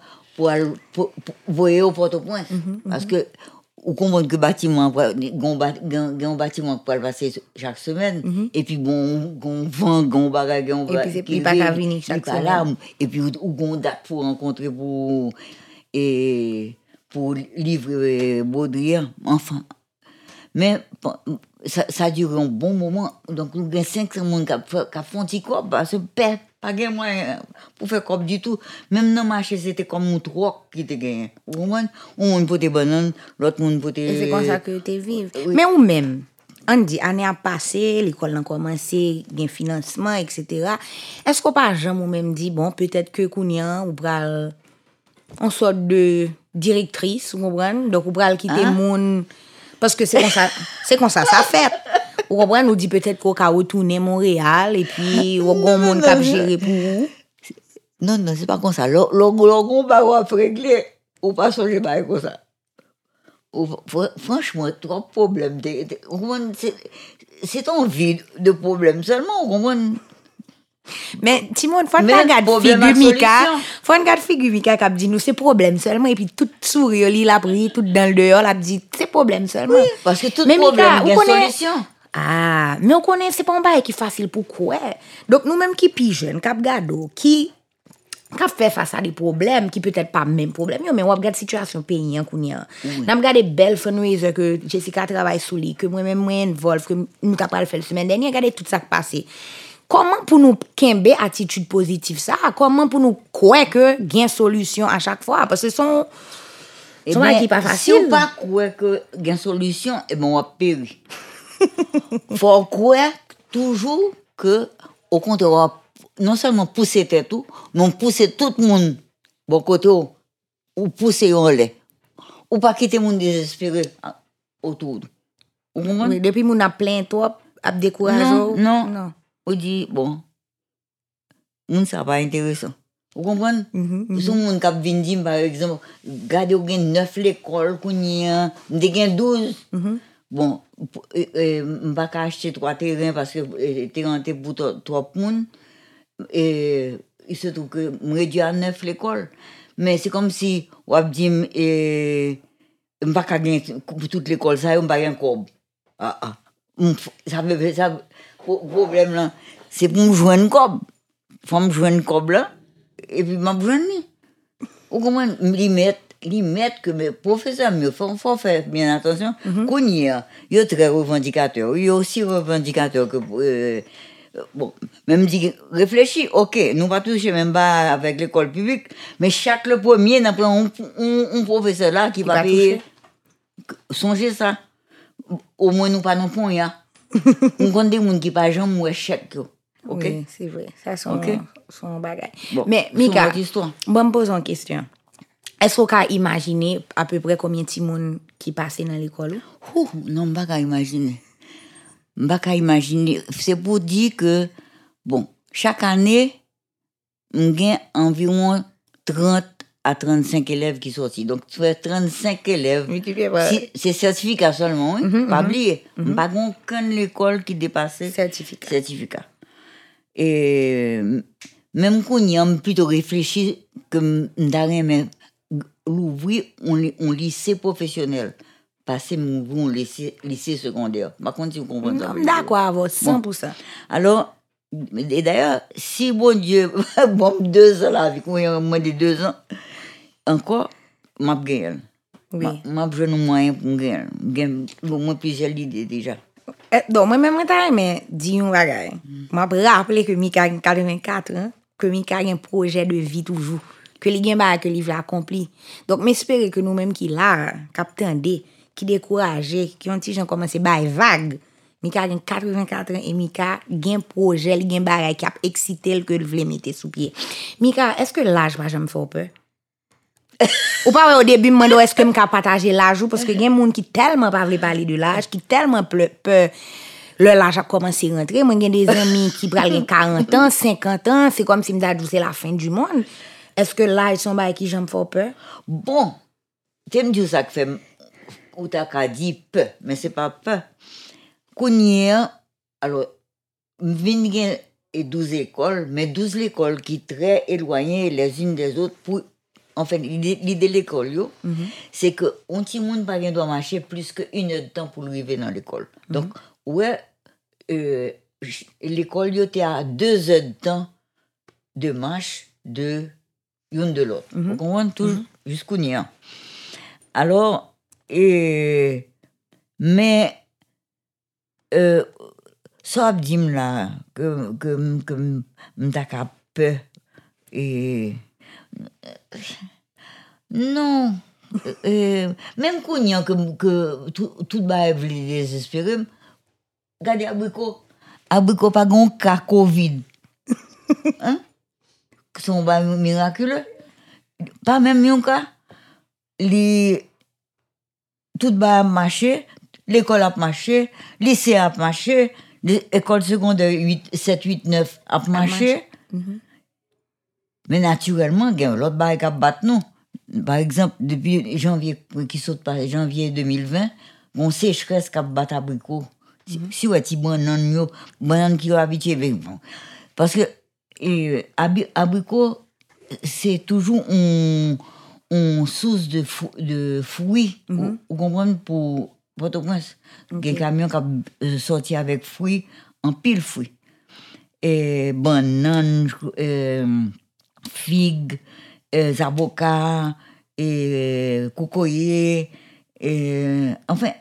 pour, voyer au Port-au-Prince. Parce que, ou comprendre que bâtiment, bâtiment le passer chaque semaine, et puis bon, gon vent, gon bagage, gon
Et puis pas qu'à venir chaque
pas là, et puis ou gon date pour rencontrer pour, et, pour livrer Baudrillard, enfin. Mais ça, ça a duré un bon moment. Donc, nous avons 500 personnes qui ont fait- un petit corps parce que père, pas de moyen pour faire corps du tout. Même dans le marché, c'était comme un troc qui était gagné. Vous comprenez? Un monde pour des bananes, l'autre monde pour des...
C'est comme ça que tu vives.
oui.
Mais ou même, on dit, année a passé, l'école a commencé, il y a un financement, etc. Est-ce qu'on pas jamais ou même dit, bon, peut-être que Kounia, ou pral, en sorte de directrice, vous comprenez? Donc, ou pral quitter
Hein?
moun, parce que c'est comme ça, c'est comme ça, ça fait. Vous comprenez? Nous dit peut-être qu'on va retourner à Montréal, et puis, ou gon moun qui a géré pour vous.
Non, non, c'est pas comme ça. Le on va régler. Ou pas changer pas comme ça. Ou- fr- Franchement, trop de problèmes. vous? C'est- C'est ton vie de problèmes seulement, vous comprenez?
Mais Timon, faut pas
problème
figure Mika. Faut regarder figure Mika qui a dit nous c'est problème seulement et puis tout sourire li l'a pris tout dans le dehors l'a dit c'est problème seulement.
Parce que tout
Mais Mika,
problème, il a
ou
une
connaît-
solution.
Ah, mais on connaît c'est pas un bail qui facile pour quoi. Donc nous même qui pi jeune, cap gado, qui qui fait face à des problèmes qui peut-être pas même problème yo, mais on regarde situation pays en kounya. N'a regarder belle que Jessica travaille sous lui que moi même moi involve que nous t'a pas fait la semaine dernière, regardez tout ça qui passé. Comment pour nous kembe attitude positive ça? Comment pour nous croire que gain solution à chaque fois? Parce que son
Eh
son
ben,
qui pas
Si
facile.
on pas croire que une solution, eh ben on va. faut croire toujours que, au contraire, on non seulement pousser tête tout, mais on pousser tout le monde bon côté ou, ou pousser en l'air. Ou pas quitter moun désespéré ah, autour. Vous comprenez?
Oui, Depuis moun ap plein trop, ap découragé.
Non, non.
non.
Ou dit, bon, moun ça pas intéressant. Vous comprenez?
Mhm, mhm.
Son moun kap vin di, par exemple, gade ou gen 9 l'école mde gen 12.
Mhm.
Bon, pou- euh, euh, mba ka achete 3 terrains parce que terrain te pour 3 moun. Et il se trouve que m réduit à 9 l'école. Mais c'est comme si, wap di, m, eh, mba ka gen pour toute l'école, ça, mba gen kob. Ah, ah. M f- Ça veut ça, pro- problème là, c'est pour me joindre kob. Faut me joindre kob là, et puis m'a joindre ni. Ou comment li met, li met que mes professeurs me font, faut faire bien attention. Qu'on y a, yo très revendicateur, yo aussi revendicateur que, euh, bon, même dit, réfléchis, ok, nous pas toucher même pas avec l'école publique, mais chaque le premier, n'a pas un, un, un professeur là qui va
va
payer. Songez ça. Au moins, nous pas non point, ya. On compte des gens qui pas jamais ou yo. Ok?
Oui, c'est vrai. Ça, son,
Ok.
son bagay.
Bon,
Mais,
c'est
Mika, bon, me pose une question. Est-ce qu'on peut imaginer à peu près combien de gens qui passent dans l'école?
Ouh, non, je ne pas imaginer. Je ne pas imaginer. C'est pour dire que, bon, chaque année, j'ai environ 30 à 35 élèves qui sortent. Donc, tu fais 35 élèves. Si- C'est certificat seulement, hein? pas oublier. Pas aucune école qui dépasse
Certificat.
certificat. Et même qu'on y a plutôt réfléchi que d'ailleurs l'ouvrir on, on lycée professionnel. Passer m'ouvrir un lycée, lycée secondaire. Par contre, si vous comprenez ça.
D'accord, à votre 100%.
Alors, et d'ailleurs, si bon Dieu, bon, deux ans là, avec moi, moins de deux ans, encore, m'a gagné.
Oui.
M'a besoin de moyens pour gagner. J'ai au moins plusieurs idées déjà.
Eh, Donc, moi, même temps, mais dis un bagay. M'a rappelé que Mika a 84 ans, que Mika a un projet de vie toujours. ke li gen ba ke li vla akompli. Donk m espere ke nou menm ki la, kapten de, ki dekouraje, ki yon ti jan komanse bay vague, mi ka gen 84 an, e mi ka gen proje, li gen baray ki ap eksitel ke l vle mette sou pie. Mi ka, eske laj pa jan m fò pe? ou pa wè ou debi mwen do eske m ka pataje laj ou, paske gen moun ki telman pa vle pale de laj, ki telman ple, pe... Le laj ap komanse rentre, mwen gen de zami ki pral gen 40 an, 50 an, se kom si mda djou se la fin du moun. Est-ce que l'âge sont bail qui j'aime fort peur?
Bon, tu me dis ça que fait, ou t'as qu'à dire peu, mais c'est pas peu. Qu'on alors, vin gen et 12 écoles, mais 12 écoles qui très éloignées les unes des autres pour, en fait, l'idée de l'école, yo, c'est que on petit monde pas doit marcher plus qu'une heure de temps pour arriver dans l'école. Donc, ouais, euh, l'école, yo, t'es à deux heures de temps de marche de l'une de l'autre. Vous comprenez toujours jusqu'au nia. Alors, et, mais, euh, ça dit là que que que peur. Et non euh, même qu'on y a que que tout tout ba vle désespérer regardez abricot. Abricot pas gon cas covid. Hein? Son ba miraculeux. Pas même yon cas les tout ba marché l'école a marché lycée a marché l'école secondaire 8 7 8 9 a marché. mais naturellement il y a l'autre bail qui a battu nous. Par exemple depuis janvier qui saute par janvier 2020 on sécheresse qui a battu abricot. Si si ouais ti banane yo banane qui est habitué avec parce que et, abi- abricot c'est toujours un, un source de, fou- de fruits, vous, vous comprenez, pour Port-au-Prince. Des camions qui euh, sorti avec fruits, en pile fruits. Et bananes, euh, figues, euh, avocats, et cocoyer, et, enfin,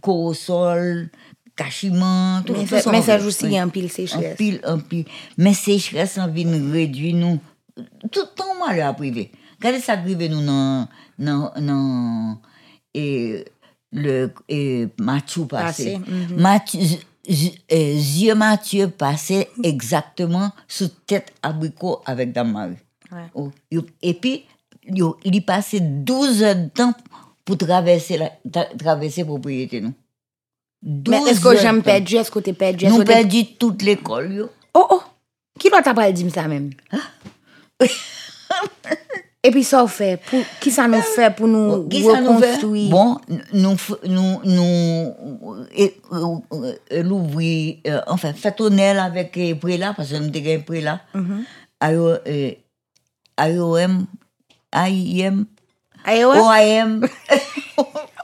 corosol, cachiment, tout tout
ça- mais ça
en fait.
joue aussi
Oui.
en pile sécheresse.
En pile, en pile. Mais sécheresse en vient réduire nous. Tout le temps, moi, là, privé. Regardez ça privé nous dans, dans, dans, et, le, et Mathieu
mhm.
Mathieu, z- z- Zieux Mathieu passait exactement sous tête abricot avec Dame Marie.
Ouais.
Oh, yo- Et puis, yo, il y passé 12 heures de temps pour traverser la tra- traverser propriété, nous.
Men esko jen perdi, esko
te
perdi? Nou
perdi tout l'ekol yo.
Oh oh, ki lwa ta pral di msa men? E pi sa ou fe? Ki sa
nou fe pou nou
rekonstruy?
Bon, nou louvri, anfen, fatonel avèk prela, pasen mte
gen
prela, IOM, IIM, OIM,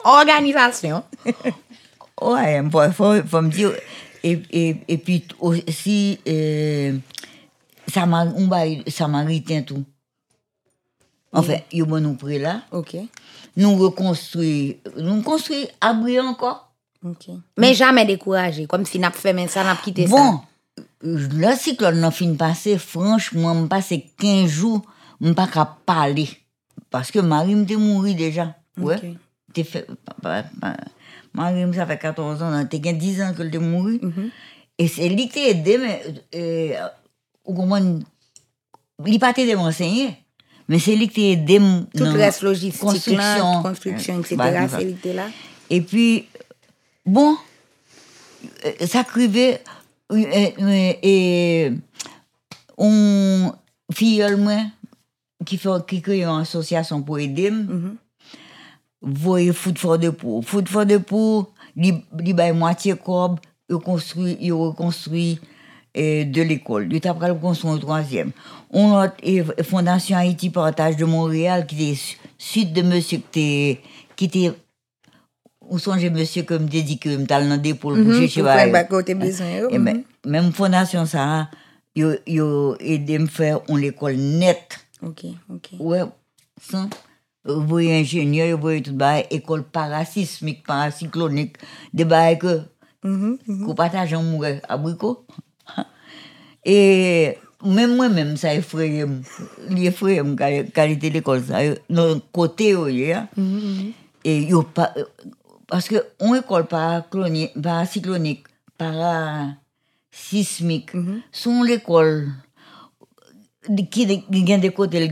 Organizasyon. Ouais.
OIM, faut, faut, faut me dire. Et, et, et puis aussi, euh, on va- Samaritain tout. Enfin, il y a nous Préla.
Ok,
Nous reconstruire, nous construire abri encore.
ok. Mais jamais découragé, comme si n'a fait mais ça, n'a quitté ça.
Bon, le cyclone n'a fin passé, franchement, je passe 15 jours, je pas qu'à parler. Parce que Marie m'était mouru déjà. Ouais. T'es fait, ça fait 14 ans, t'es 10 ans qu'elle est mouru.
Mhm.
Et c'est lui qui aidé, mais, euh, comment, il n'a pas aidé m'enseigner. Mais c'est lui qui t'a aidé.
Tout le reste logistique,
construction,
construction, etc.
Bah,
C'est l'été là.
et puis, bon, euh, ça crevait, euh, euh, et on, filleul, moi, qui fait, qui crée une association pour aider,
Mhm.
Voyez foot fort de pour. Foot fort de pour, li, li bay moitié cob, il construit, il reconstruit, euh, de l'école. Il t'a pris le construire un troisième. On a, Fondation Haïti Partage de Montréal, qui est su- suite de monsieur qui était, ou songe monsieur comme dit que m'tal dans des pour
besoin, yo.
Et ben, même fondation ça yo yo aidé me faire une école nette
Ok, ok.
ouais sans vous voyez ingénieur vous voyez tout bail école parasismique paracyclonique des bails que
Mhm,
qu'on partage en mourir abricot et même moi même ça effraye l'effraye qualité l'école ça non côté et yo pas parce que on école paracyclonique paracyclonique parasismique sont l'école qui gagne des côtés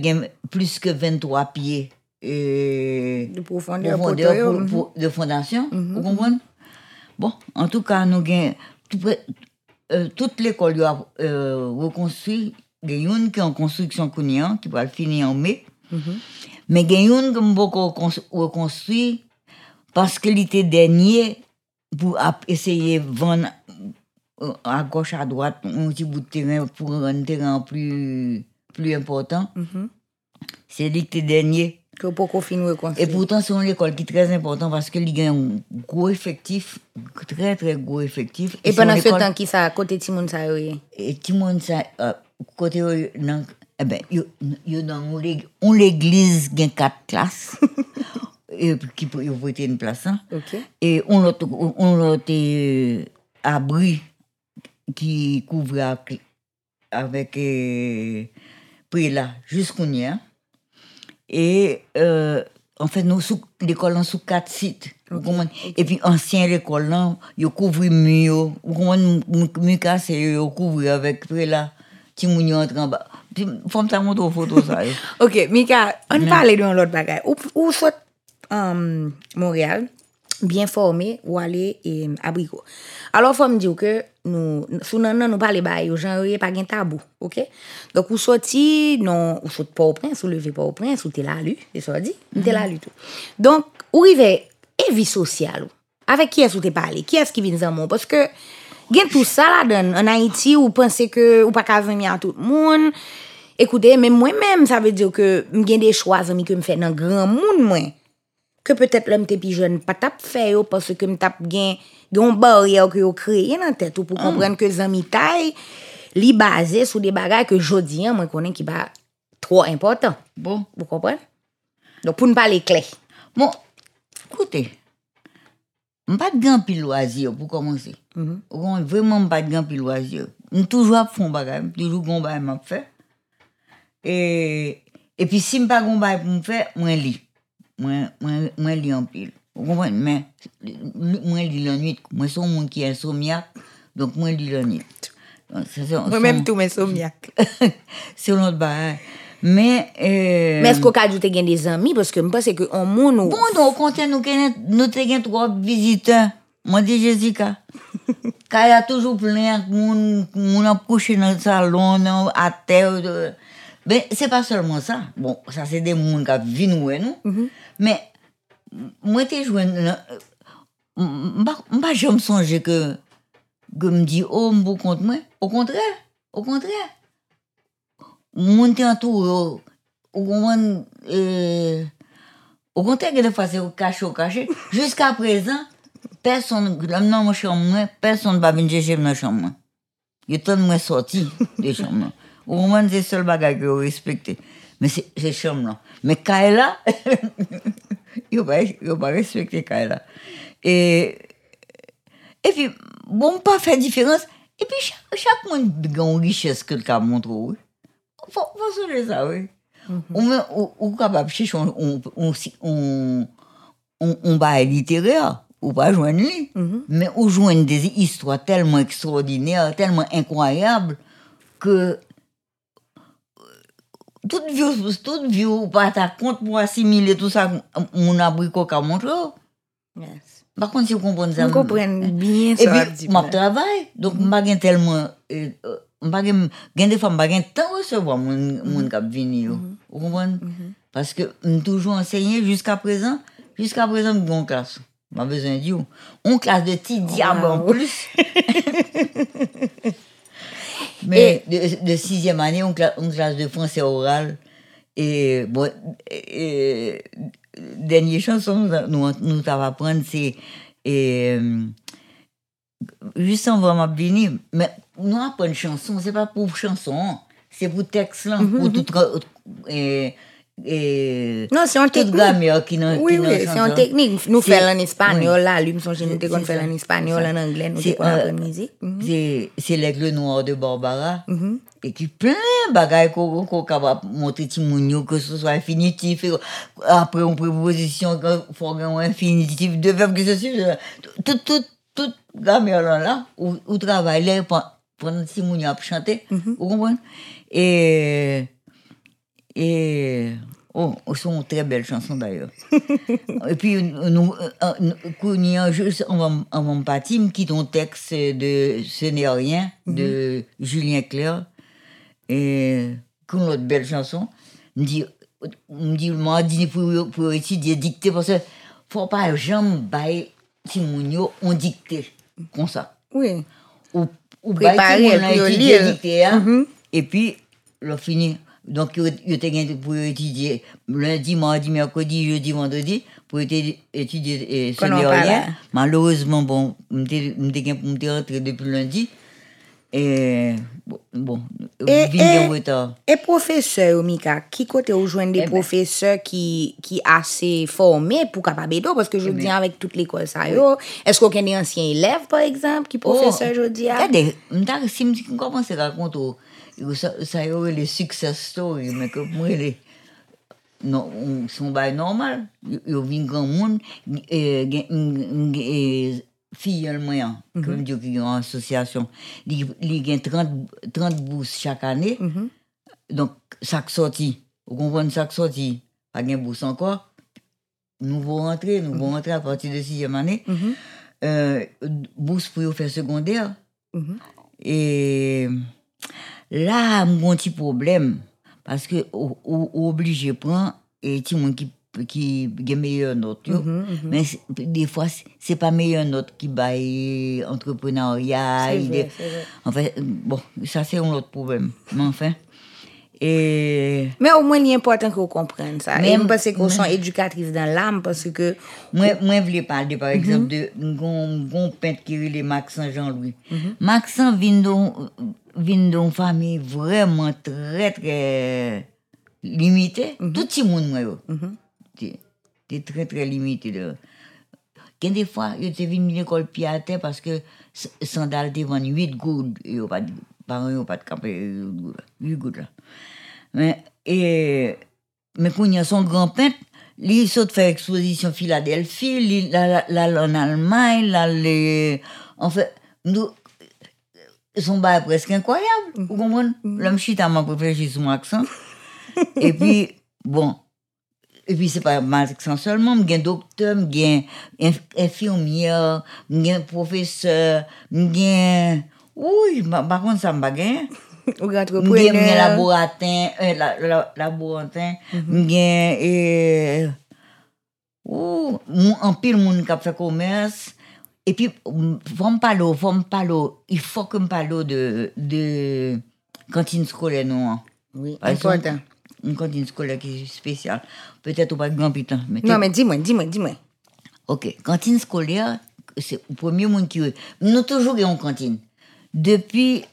plus que 23 pieds et
De profondeur,
profondeur pour-
Mhm.
pour- de fondation vous comprenez? Bon en tout cas nous gagne tout euh, toute l'école a euh, reconstruit il y a une qui est en construction qui va finir en mai. Mais il y a une qui beaucoup reconstruit parce que l'été dernier pour essayer de vendre euh, à gauche à droite un petit bout de terrain pour un terrain plus plus important.
Mhm.
c'est l'été dernier
Que pour
et pourtant, c'est une école qui est très importante parce qu'il y a un gros effectif, très très gros effectif.
Et pendant ce temps, qui ça, côté Timoun, ça, oui.
Et ça, euh, côté, euh, nan- eh ben, yo, yo dans on l'église, a quatre classes. et qui peut, voter une place, hein.
Ok.
Et on l'a, on euh, abri qui couvre avec, avec euh, Préla jusqu'au Nia. Et euh, en fait, nous, l'école en sous quatre sites. Comprenez? Et puis, ancien l'école, là, ils couvrent mieux. Vous comprenez? Mieux cassé, ils couvrent avec Préla. Ti moun yo entre en bas. Puis, faut me montre aux photos, ça. yo.
Ok, Mika, on parle de l'autre bagage. Ou, ou soit um, Montréal, bien formé, ou aller et abricot. Alo fòm diw ke nou, sou nan nan nou pale bay yo, jan yoye pa gen tabou, ok? Dok ou soti, non, ou soti pa ou prens, ou leve pa ou prens, ou te la lu, e so di, mm -hmm. te la lu tou. Donk, ou rive, evi sosyal ou. Avek ki es ou te pale, ki es ki vin zanmon, paske gen tout sa la den, an Haiti ou pense ke ou pa ka veni an tout moun, ekoute, men mwen men, sa ve diw ke m gen de chwa zami ke m fè nan gran moun mwen, ke petet lèm te pi jen patap fè yo, paske m tap gen... gen barrière que yo créé dans tête ou pour comprendre que zami taille li basé sur des bagages que jodi an moi connais qui pas trop important
Bon.
vous comprenez? Donc pour ne parler clair
Bon, écoutez, je pas de grand pile loisir pour commencer.
Mhm.
Ou Vraiment pas de grand pile loisir. Je toujours à fond bagay, toujours gon bagay m'a fait. Et et puis si me pas gon bagay pour me faire, moi lis. Moi moi moi lis en pile. Vous comprenez? Mais moi lis la nuit, moi son monde qui est insomniaque, donc moi lis la nuit. Donc, c'est-
moi-même
son-
tout mes somniaque
c'est un autre bagay. Mais, euh,
Mais est-ce qu'on a ajouté gen des amis? Parce que je pense que on moun ou...
Bon, nou konten nou kenen, nou te gen trois visiteurs. Mwen di Jessica. Kaya toujou plen, moun, moun ap kouche nan salon, nan a terre. De... Ben, c'est pas seulement ça. Bon, ça c'est des moun qui viennent nous. Mais, moi te m'pa jamais songé que, que me dit, oh, m'bou contre moi. Au contraire, au contraire. Moun te au comprenez, euh, au contraire, que des fois c'est au caché, au caché. Jusqu'à présent, personne, dans mon chambre, moi, personne ne va venir chercher dans la chambre. moi. Il y a tant de de bagage que je respecte. Mais c'est c'est chambre là. Mais Kaila, il ne va pas respecter Kaila. Et, et puis, bon, pas faire différence. Et puis, chaque, monde a une richesse que le montre. Oui. Faut, faut sauver ça, oui. Ou même, ou, ou capable de chercher on, on, on, on, on, on bail littéraire, ou pas joindre lui, mais ou joindre des histoires tellement extraordinaires, tellement incroyables, que toute vie, toute vie, ou pas ta compte pour assimiler tout ça, mon abricot qu'a montré.
Yes.
Par contre, si vous comprenez ça,
Je comprends bien
et
ça.
puis, je travaille, donc je n'ai pas tellement. euh, gen gen des fois, je n'ai pas temps de recevoir mon mon qui venu. yo. Vous comprenez? Parce que je toujours enseigné jusqu'à présent. Jusqu'à présent, je en classe. Je besoin de dire. On classe de petits diables en plus. Mais de, de sixième année, on classe, on classe de français oral. Et bon, et, dernière chanson, nous, nous t'avons apprendre, c'est et, euh, juste avant ma venir, mais nous apprenons chanson, c'est pas pour chanson, c'est pour texte là, pour tout tra- et, et E
non, se yon
teknik.
Gramyo
ki nan chanson.
Oui, oui, se yon
teknik.
Nou fel an
espanyol
la, lui mson jen nou te kon
fel
an espanyol, an anglen, nou te kon apren
mizik. Se l'aigle noir de Barbara, e ki plen bagay ko kaba montre ti moun yo, ke sou so infinitif, apre yon preposisyon, fò gen yon infinitif, de verbe ki se suive. Tout, tout, tout gramyo lan la, ou travay lè, pon ti moun yo ap chante, ou kompon? E... et, oh, une très belle chanson d'ailleurs. Et puis, nous, nous, nous, juste avant partir, me quitte un texte de Ce n'est rien de Julien Clerc. Et, qu'une autre belle chanson. Me dit, me dit, m'a dit pour, pour étudier dicter parce que faut pas jamais bailler si moun yo on dicté comme ça.
Oui.
Ou, ou
Préparer,
a étudié
lire.
hein.
Mhm.
Et puis. Donc, gagné pour étudier lundi, mardi, mercredi, jeudi, vendredi, pour étudier, étudier et ce
Qu'on en
n'est
parle,
rien.
hein.
Malheureusement, bon, j'étais rentré depuis lundi. Et bon,
Et- et-
retard.
Et professeur, Mika, qui côté ou joindre des
Eh ben.
professeurs qui qui assez formés pour capable aider parce que je dis avec toute l'école ça yo, est-ce qu'on a des anciens élèves par exemple qui professeur je dis ah?
Regardez, si je commence à raconter, ça, ça y aurait les success stories, mais que moi, les. Non, on- son bail normal. Yo vin grand monde, et, gen- et, fille le moyen, comme Dieu qui est en association, il il gagne 30, 30 bourses chaque année. Donc, ça qui sorti, vous comprenez, ça qui sorti, pas de bourse encore. Allons rentrer, nous allons rentrer à partir de sixième année. Euh, bourse pour faire secondaire. Et là, mon petit problème, parce que ou, ou obligé prendre et petit monde qui qui a meilleure note mais des fois c'est- pas meilleure note qui baille entrepreneuriat
vrai,
en fait bon ça c'est un autre problème mais enfin et
Mais au moins, il est important que vous compreniez ça.
Même-
Même parce que vous
même-
sont éducatrice dans l'âme, parce que
Moi, moi, je voulais parler, par exemple, de un peintre qui est Maxent Jean-Louis. Maxent vient vient d'une famille vraiment très, très limitée. Tout le monde, moi, C'est très, très limité. Là. Quand des fois, je suis venu à l'école pied à terre parce que sandales vendent 8 gouttes. Parents n'ont pas de camper 8 gouttes. Mais, et, mais quand il y a son grand peintre, il saute faire exposition Philadelphie, il la, la, la, en Allemagne, là, en fait, nous, son bail presque incroyable. Mm -hmm. Vous comprenez mm. L'homme chita m'a réfléchi sur mon accent. et puis, bon. Et puis, c'est pas mon accent seulement. J'ai un docteur, j'ai un infirmière, j'ai un professeur, j'ai Oui, par contre, ça m'a gagné.
Ou
entrepreneur. J'ai
un
laboratin, euh, la, la, laboratin, mm -hmm. j'ai... Euh, Ou, en pile, moun kap fait commerce, Et puis, m- faut me parler, faut me parler, il faut que me parle de, de cantine scolaire, non. hein.
Oui,
Par exemple,
important.
Une cantine scolaire qui est spéciale. Peut-être pas grand pitan. Mais
Non, mais dis-moi, dis-moi, dis-moi.
Ok, cantine scolaire, c'est le premier monde qui... Nous toujours une cantine. Depuis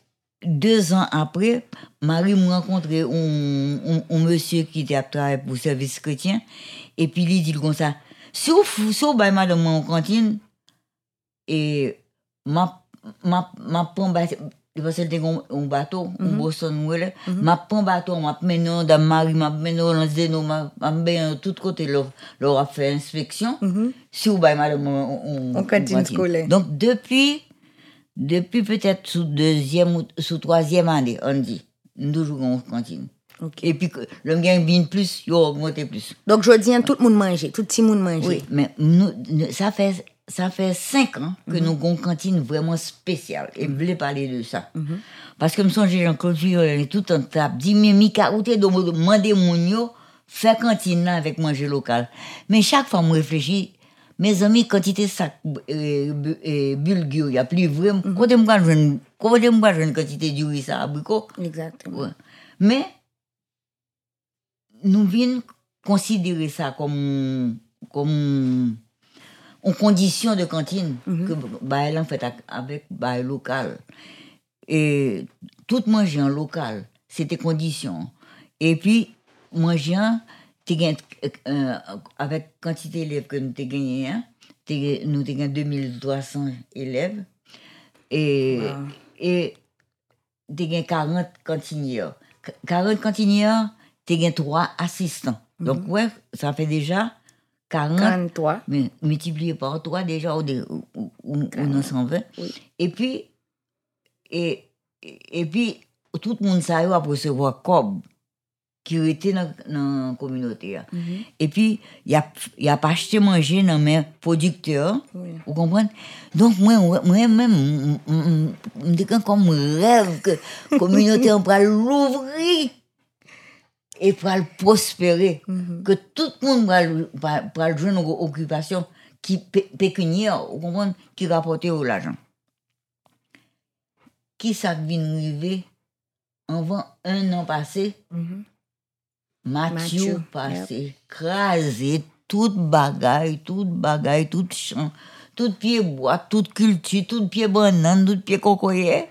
deux ans après, Marie m'a rencontré un, un, un monsieur qui était à travailler pour le service chrétien. Et puis il dit comme ça, si vous, si vous madame en cantine, et ma, ma, ma prend bateau, parce que c'était un un bateau, un Boston Whaler, ma prend bateau, ma mené dans Marie, ma mené dans Zeno, ma, ma mené de tout côté, leur, leur a fait inspection. Si vous baillez madame En
cantine scolaire.
Donc depuis, depuis peut-être sous deuxième ou sous troisième année, on dit, nous toujours en cantine.
Ok.
Et puis, le gain vient plus, il a augmenté plus.
Donc, je dis, tout le monde mange, tout le monde mange.
Oui, mais nous- ça fait ça fait cinq ans que nous avons une cantine vraiment spéciale. Et je voulais parler de ça. Parce que je me songe Jean-Claude Fillon, tout en table, dit, mais Mika, où t'es donc demander mon faire cantine là avec manger local. Mais chaque fois, je réfléchis, mes amis, quantité sac euh, euh, bulgure, il y a plus vraiment. Quand je me quand je me quantité du riz, ça, abricot.
Exactement.
Ouais. Mais, nous venons considérer ça comme, comme une condition de cantine que bah, elle en fait avec bah, local. Et tout manger en local, c'était condition. Et puis, manger, euh, avec quantité d'élèves que nous avons gagné, hein, nous avons gagné 2300 élèves. Et, et t'es gagné 40 cantinières. Qu- 40 cantinières, t'es gagné 3 assistants. Donc, ouais, ça fait déjà 40
43.
mais multiplié par 3 déjà, ou, de- ou, ou, ou- ou 120.
Oui.
Et puis, et, et et puis, tout le monde sait va recevoir cob qui était dans dans la communauté. hein. Et puis, il y a, pas acheté manger dans mes producteurs.
Oui.
Vous comprenez? Donc, moi, moi-même, je dis comme rêve que la communauté on va l'ouvrir et pour le prospérer. Que tout le monde va, va jouer une occupation qui pé- pécuniaire, vous comprenez, qui rapporte au l'argent. Qui ça vient arriver avant un an passé?
Mhm.
Mathieu
Mathieu,
passé, crasé, toute bagaille, toute bagaille, tout champ, tout pied bois, toute culture, tout pied banane, tout pied cocoyer.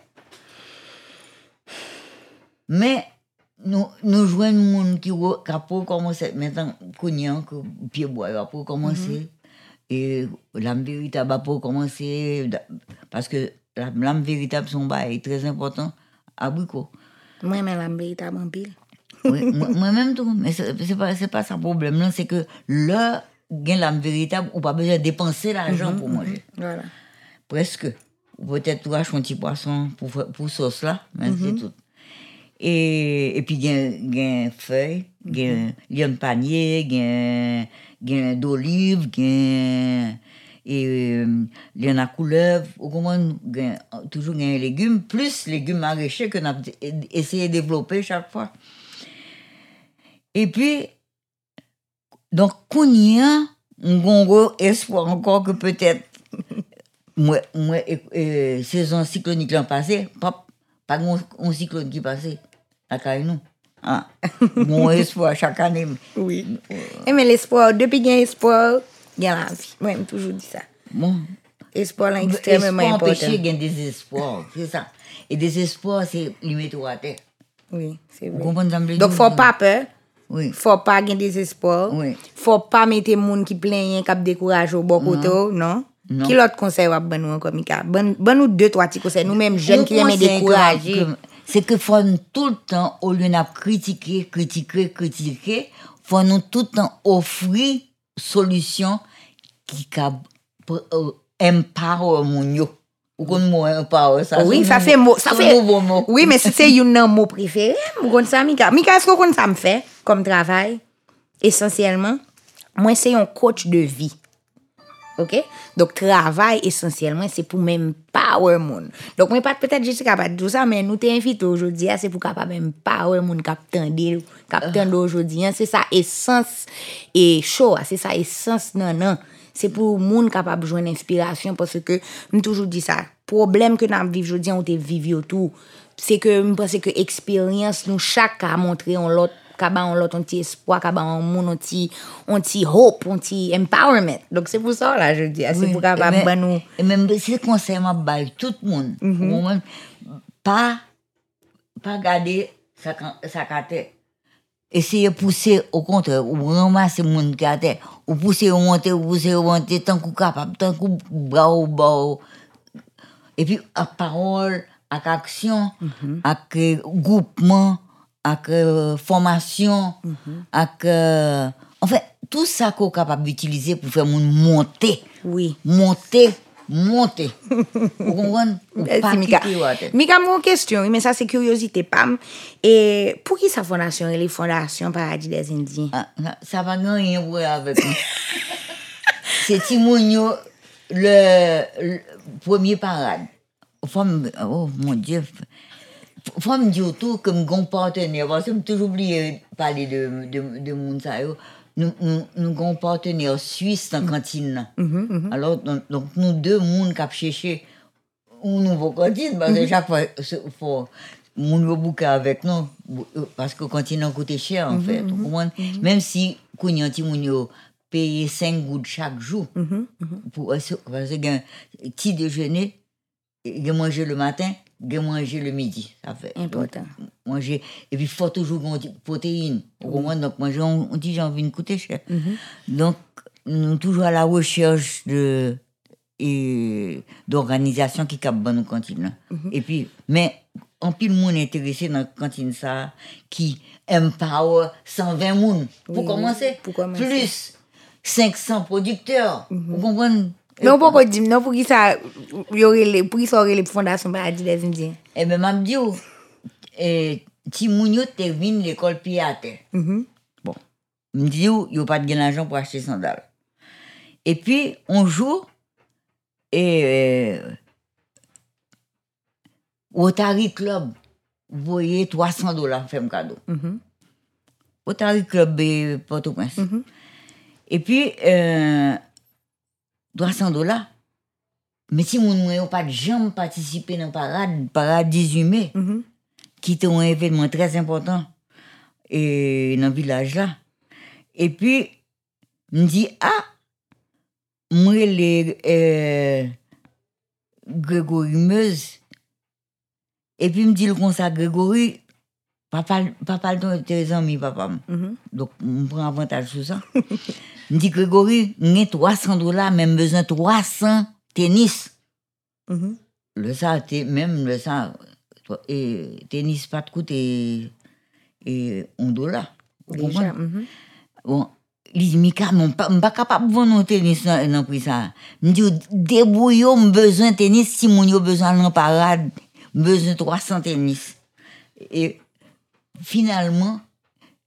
Mais nous, nous jouons monde qui a pour commencer, maintenant, que pied bois a pour commencer, et l'âme véritable a pour commencer, parce que l'âme véritable, son bail est très important, à Brico.
Moi, mais la véritable en pile.
Oui, moi-même tout, mais c'est pas, pas ça le problème, là, c'est que là, gain l'âme véritable, ou pas besoin de dépenser l'argent pour manger.
Voilà.
Presque. Ou peut-être tu achètes un petit poisson pour, pour sauce là, mais c'est tout. Et, et puis, gain, gain feuilles, gain, gain panier, gain, gain d'olive, gain, et, euh, gain à couleuvre, ou comment, gain, toujours gain légumes, plus légumes maraîchers que nous avons essayé de développer chaque fois. Et puis, donc, Kounia, on a gros espoir encore que peut-être, moi, moi, et saison cyclonique l'an passé, pas, pas un, un cyclone qui passait akay nou. Mon espoir chak anem.
Oui. Emen l'espoir, depi gen espoir, gen la vi. Mwen m toujou di sa.
Bon.
Espoir euh.
lan
ekstremement
bon. important. Espoir empêche gen desespoir. C'est ça. Et desespoir, c'est li metou a terre.
Oui, c'est vrai.
Vous comprenez
Donc, faut pas peur.
Oui.
Faut pas gen desespoir.
Oui.
Faut pas mette moun ki plenyen kap dekouraj ou bokoto, non?
Non.
Ki lot konsey wap ban nou an komika? Ban nou 2-3 ti konsey, nou
menm
jen
ki
yeme
dekouraje. C'est que faut nous tout le temps, au lieu de critiquer, critiquer, critiquer, faut nous tout le temps offrir solution qui euh, empower mon yo. Ou kon mwen power, sa
Oui,
nouvo-
se mot, fe,
nouvo mot.
oui, men se yon nan mot mwen kon sa Mika? Mika, esko kon sa m fe, kom travay, esensyelman, mwen se yon coach de vi. Ok? Dok travay esensyelman se pou menm pa wè moun. Dok mwen pat petèt jese kapat djou sa men nou te invite oujodi ya se pou kapat menm pa wè moun kap tende ou kap tende oujodi ya. Se sa esens e show a, se sa esens nan nan. Se pou moun kapap jwen inspirasyon pwese ke m toujou di sa. Problem ke nan viv jodi an ou te viv yo tou. Se ke m pwese ke eksperyans nou chak a montre yon lot ka ba on lot, on ti espoi, ka ba on moun, on ti, on ti hope, on ti empowerment. Donk se pou sa la, je di, se pou kapap
E men-
ban nou...
E men se konsey ma bay tout moun. Moun pa, pa gade sa, sa kate. Eseye pousse au kontre, ou ramase moun kate. Ou pousse ou monte, ou pousse ou monte, tan kou kapap, tan kou bra ou ba ou. E pi ak parol, ak aksyon, ak eh, groupman, ak eh, formasyon, ak... eh, en fait, tout sa ko kapap utilize pou fè moun monte.
Oui.
Monte, monte. Ou kompren? Ou pa kite wate.
Mika, moun kestyon, men sa se kuryosite pam. E pou ki sa fondasyon, e li fondasyon Paradis des Indiens?
Ah, Sa pa gen yon vwe avèk. Se ti moun yo le, le premier parade. Oh mon dieu, tou kem gon partener, parce m toujou oubliye pale de, de, de moun sa yo, nou, nou, nou gon partener Suisse nan kantine nan. Alors, donc, donc nou deux moun kap chèche ou nouvo kantine, parce que chaque fois, faut, moun yo bouke avèk nou, bou- euh, parce que kantine nan koute chè, en fait. Même si kounyan ti moun yo paye 5 goud chaque jour, pour, parce que gen ti déjeuner, gen manger le matin, gen manger le midi. Ça fait.
Important.
Donc, manger, et puis faut toujours ti- protéines. Comprenez? Donc manger, on, on dit j'ai envie de coûter cher. Donc, nous sommes toujours à la recherche de et d'organisation qui cap bonne cantine. là. Et puis, mais en pile monde intéressé dans la cantine ça qui empower 120 moun pour
Oui,
commencer.
pour commencer.
Plus 500 producteurs. Vous comprenez?
Men pou pou di, nou pou ki sa yorele, pou ki sa yorele pou fondasyon ba adi
dezim di? Ebe, mam di ou, ti moun yo te vin l'ekol pi ate. Mm-hmm. Bon, m di ou, oh, yo pat gen ajan pou achete sandal. E pi, on jou, e, eh, eh, Rotary Club, voye 300 dola fèm kado. Rotary Club, Port-au-Prince. E pi, e, 300 dollars. Mais si moun mwen yo pas de jamais participé dans parade, parade 18 mai, qui était un événement très important et dans le village là. Et puis, me dit, ah, moi, les euh, Grégory Meuse. Et puis, me dit le ça, Grégory, papa, papa, tes amis, papa. Donc, on prend avantage sur ça. Mdi Gregory, nge 300 dola, men bezan 300 tenis. Mm -hmm. Le sa, te, men le sa, e, tenis
pat
koute
e
1 dola. Deja. Mm -hmm. Bon, li mi ka, mba kapap von nou tenis nan, nan pri sa. Mdi yo, debou yo mbezan tenis si moun yo bezan nan parad, mbezan 300 tenis. E, finalman,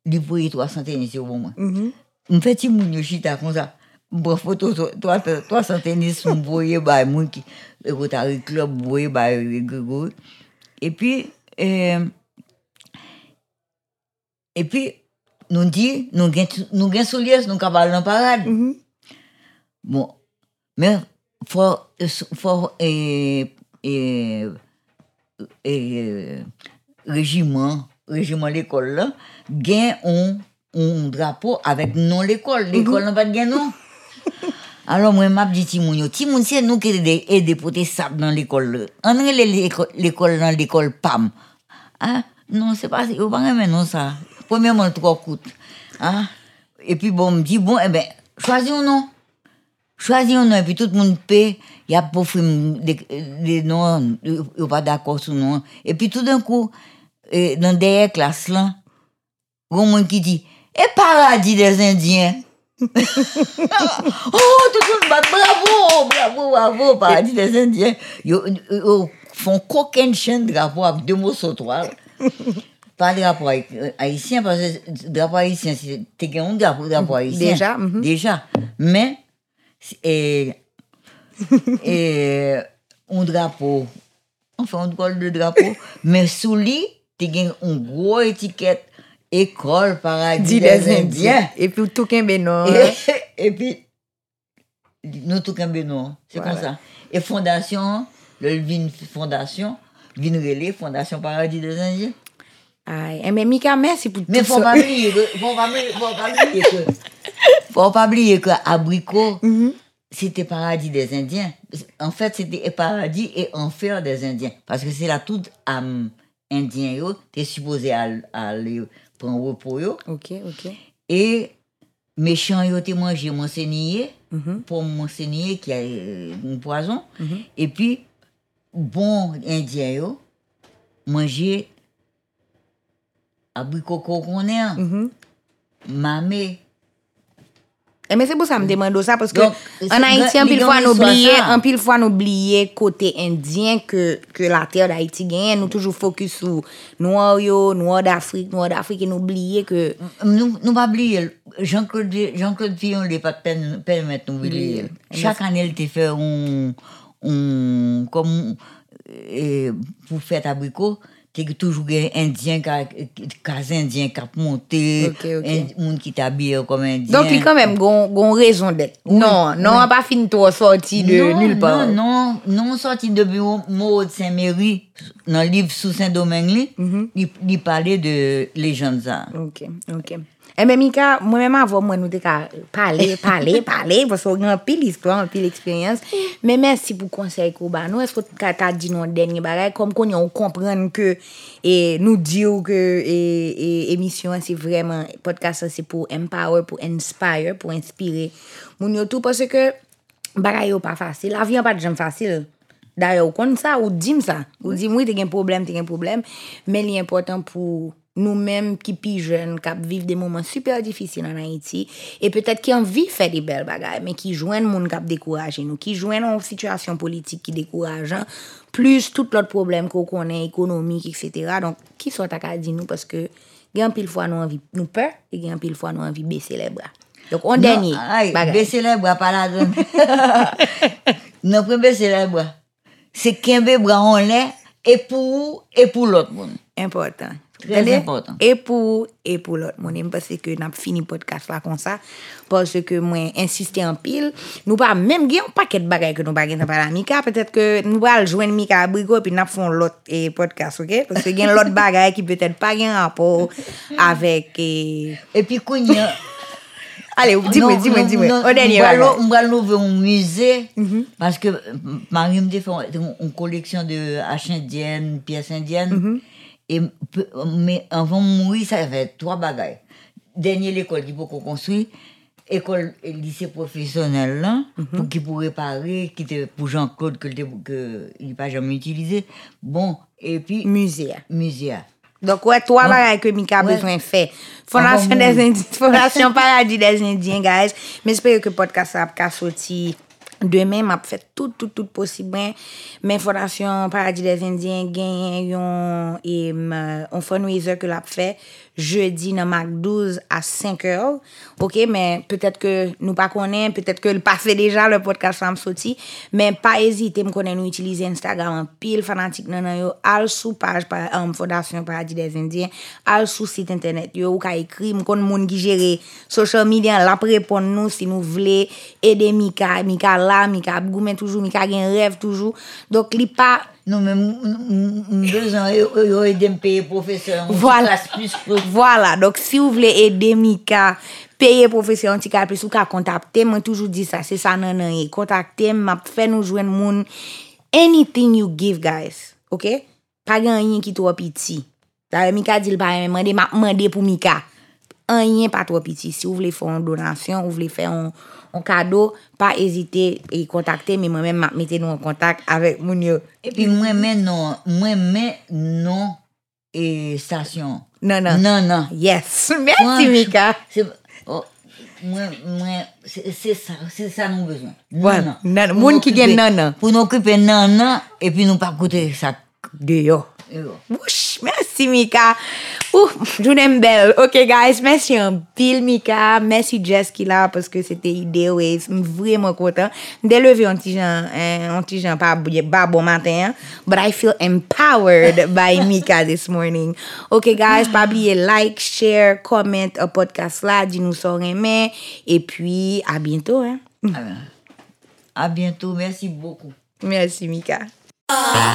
li pou yi 300 tenis yo bon mwen. Mm-hmm. Mwen fè ti moun yo chita kon sa. Mwen foto 3 santenis mwen boye bay moun ki e Rotary Club boye bay Gregory. E pi, e, e pi, nou di, nou gen, nou gen solyes, nou kabal nan parade. Mm -hmm. Bon, men, fò, fò, e, e, e, rejiman, rejiman l'ekol la, gen on, un drapeau avec non l'école. L'école n'a pas de gain non. Alors, moi, dit Timoun, yo, Timoun, c'est nous qui aidons pour tes sables dans l'école. On l'école dans l'école PAM. Hein? Non, c'est pas, yo, pas même non, ça. Premièrement, trois coûte. Hein? Et puis, bon, me dit, bon, eh ben, choisis un nom. Choisis un nom, et puis tout le monde paie. Il y a pour des, des noms, il n'y a pas d'accord sur nom. Et puis, tout d'un coup, dans derrière classe là, il y a un monde qui dit, et paradis des Indiens. oh, tout le monde bat bravo! bravo, bravo, paradis des Indiens. Yo font coquin chaîne drapeau avec deux mots sautoirs. Pas drapeau haï- haïtien, parce que drapeau haïtien, c'est t'es un drapeau, drapeau haïtien.
Déjà, mhm.
Déjà. Mais, et, et, un drapeau, enfin, on colle de drapeau, mais sous lui, t'es une gros étiquette, école paradis des,
des
Indiens.
Indiens. Et puis tout qu'un bénon.
Et, et puis, nous tout comme non, c'est
Voilà.
comme ça. Et fondation, le vin fondation, vin relais, fondation paradis des Indiens.
Aïe. Eh, mais Mika, merci pour
Mais
tout
faut
ça.
pas oublier que, faut pas oublier, faut pas oublier que, faut pas oublier que abricot,
Mhm.
c'était paradis des Indiens. En fait, c'était paradis et enfer des Indiens. Parce que c'est là toute âme indien, yo, t'es supposé aller, aller prendre repos, yo.
Ok, ok.
Et méchant yo te monseigneur
Mhm.
pour monseigneur qui a euh, un poison. Et puis, bon indien yo, manger abricot qu'on est,
Mhm.
mamé.
Eh, mais c'est pour ça que je me demande ça, parce que
Donc,
en
c'est
Haïti,
grand-
en pile
les
fois,
grands
nous
histoires,
oublier,
ça.
en pile fois, côté indien que, que la terre d'Haïti gagne. Nous toujours focus sur noir yo, noir d'Afrique, noir d'Afrique, et nous oublier que,
Nous, nous pas oublier, Jean-Claude Jean-Claude Fillon n'est pas de permettre nous oublier. Chaque année, il te fait un, un, comme, euh, pour faire Te ki toujou gen indyen, kaz indyen kap
monte, okay,
okay. Ind, moun ki tabye kom
indyen. Donk li kanmem gon, gon rezon det. Oui, non, non an oui. pa fin tou sorti de
non,
nul pa.
Non, non, non sorti de bureau Maud Saint-Méry. nan liv sou Saint-Domingue li,
mm
-hmm. li, li pale de lejan za.
Ok, ok. Eh, e men mi ka, mwen menman avon mwen nou de ka pale, pale, pale, pwoso gen pil iskwa, pil eksperyans. Men mersi pou konsey kou ba nou, esko ta ta di nou denye bagay, kom kon yon komprenn ke e, nou diyo ke e, e, emisyon se vreman, podcast se pou empower, pou inspire, pou inspire. Moun yo tou, pwose ke bagay yo pa fasil, avyon pa di jen fasil. Darè ou kon sa, ou dim sa. Ou dim, oui, te gen problem, te gen problem. Men li important pou nou menm ki pi jen, kap viv de mouman super difisil an Haiti, e petet ki an vi fè di bel bagay, men ki jwen moun kap dekouraje nou, ki jwen an situasyon politik ki dekourajan, plus tout lot problem ko konen ekonomik, etc. Donk, ki sot ak a di nou, paske gen pil fwa nou anvi nou pe, e gen pil fwa nou anvi bese le bra. Donk, on
denye
bagay.
Bese le bra, pa la don. Non pre bese le bra. se kenbe bra an lè, e pou ou, e pou lot moun.
Important. Trèz
important.
E pou ou, e pou lot moun. E mpase ke nan fini podcast la kon sa, pase ke mwen insistè an pil, nou pa mèm gen yon paket bagay ke nou bagay nan pala Mika, petèt ke nou al jwen Mika Abrigo, pi nap fon lot e podcast, ok? Pase gen lot bagay ki petèt pa gen rapor avèk e...
E pi kounyan...
Allez, dis-moi, dis-moi, dis-moi. Au dernier.
On va l'ouvrir un musée,
Mhm.
parce que euh, Marie me dit fait une, une collection de haches indiennes, pièces indiennes.
Mhm.
Et, mais avant de mourir, ça fait trois bagages. Dernier l'école qui peut qu'on construit, école et lycée professionnel là,
Mhm.
pour qui pour réparer, qui était pour Jean-Claude que, que il n'a pas jamais utilisé. Bon, et puis
Musée.
musée.
Donk
wè,
to wala yon ke
mi
ka
bezwen
fè. Fondasyon Paradis des Indiens, guys. Mè espere ke podcast ap ka soti... Demen map fet tout tout tout posibwen men fondasyon Paradis des Indiens genyen yon e yon euh, fundraiser ke l ap fe jeudi nan mak 12 a 5 or ok men petet ke nou pa konen petet ke l pa fe deja le podcast fam soti men pa ezite m konen nou itilize Instagram an pil fanatik nan nan yo. Al sou page pa, um, euh, fondasyon Paradis des Indiens. Al sou sit internet yo. Ou ka ekri m kon moun ki jere social media l ap repon nou si nou vle ede Mika Mika la la, mi ka ap goumen toujou, mi ka gen rev toujou. Dok li pa...
Non men, mbezan yo edem peye profesyon.
Voilà. Voilà, dok si ou vle edem mi ka peye profesyon ti ka plis ou ka kontakte, mwen toujou di sa, se sa nan nan ye. Kontakte, map fe nou jwen moun. Anything you give guys, ok? Pa gen yon ki to apiti. Tare mi ka dil pa yon, mende, mende pou mi ka. Anyen pa to apiti. Si ou vle fè yon donasyon, ou vle fè yon... un cadeau, pas hésiter et contacter, mais moi-même m'a mettez nous en contact avec moun yo.
Et puis, moi, mais non, moi, mais non, et station.
Non, non.
Non, non.
Yes. Merci Mika.
c'est- oh, Moi, moi, c'est ça, c'est ça nous besoin.
Voilà. Moun qui
occuper-
gen nana.
Pour nous occuper nana, et puis nous pas coûter ça.
Deyo. Wouch, merci Mika. Ouh, jounen bel. Ok guys, merci un pile Mika. Merci Jess qui là parce que c'était idée ouais, m vraiment content. M'de levé un petit jan, un petit jan pas pas bon matin, hein. but I feel empowered by Mika this morning. Ok guys, pas oublier like, share, comment au podcast là, dis-nous ça aimé et puis à bientôt hein.
À bientôt, merci beaucoup.
Merci Mika.
Ah,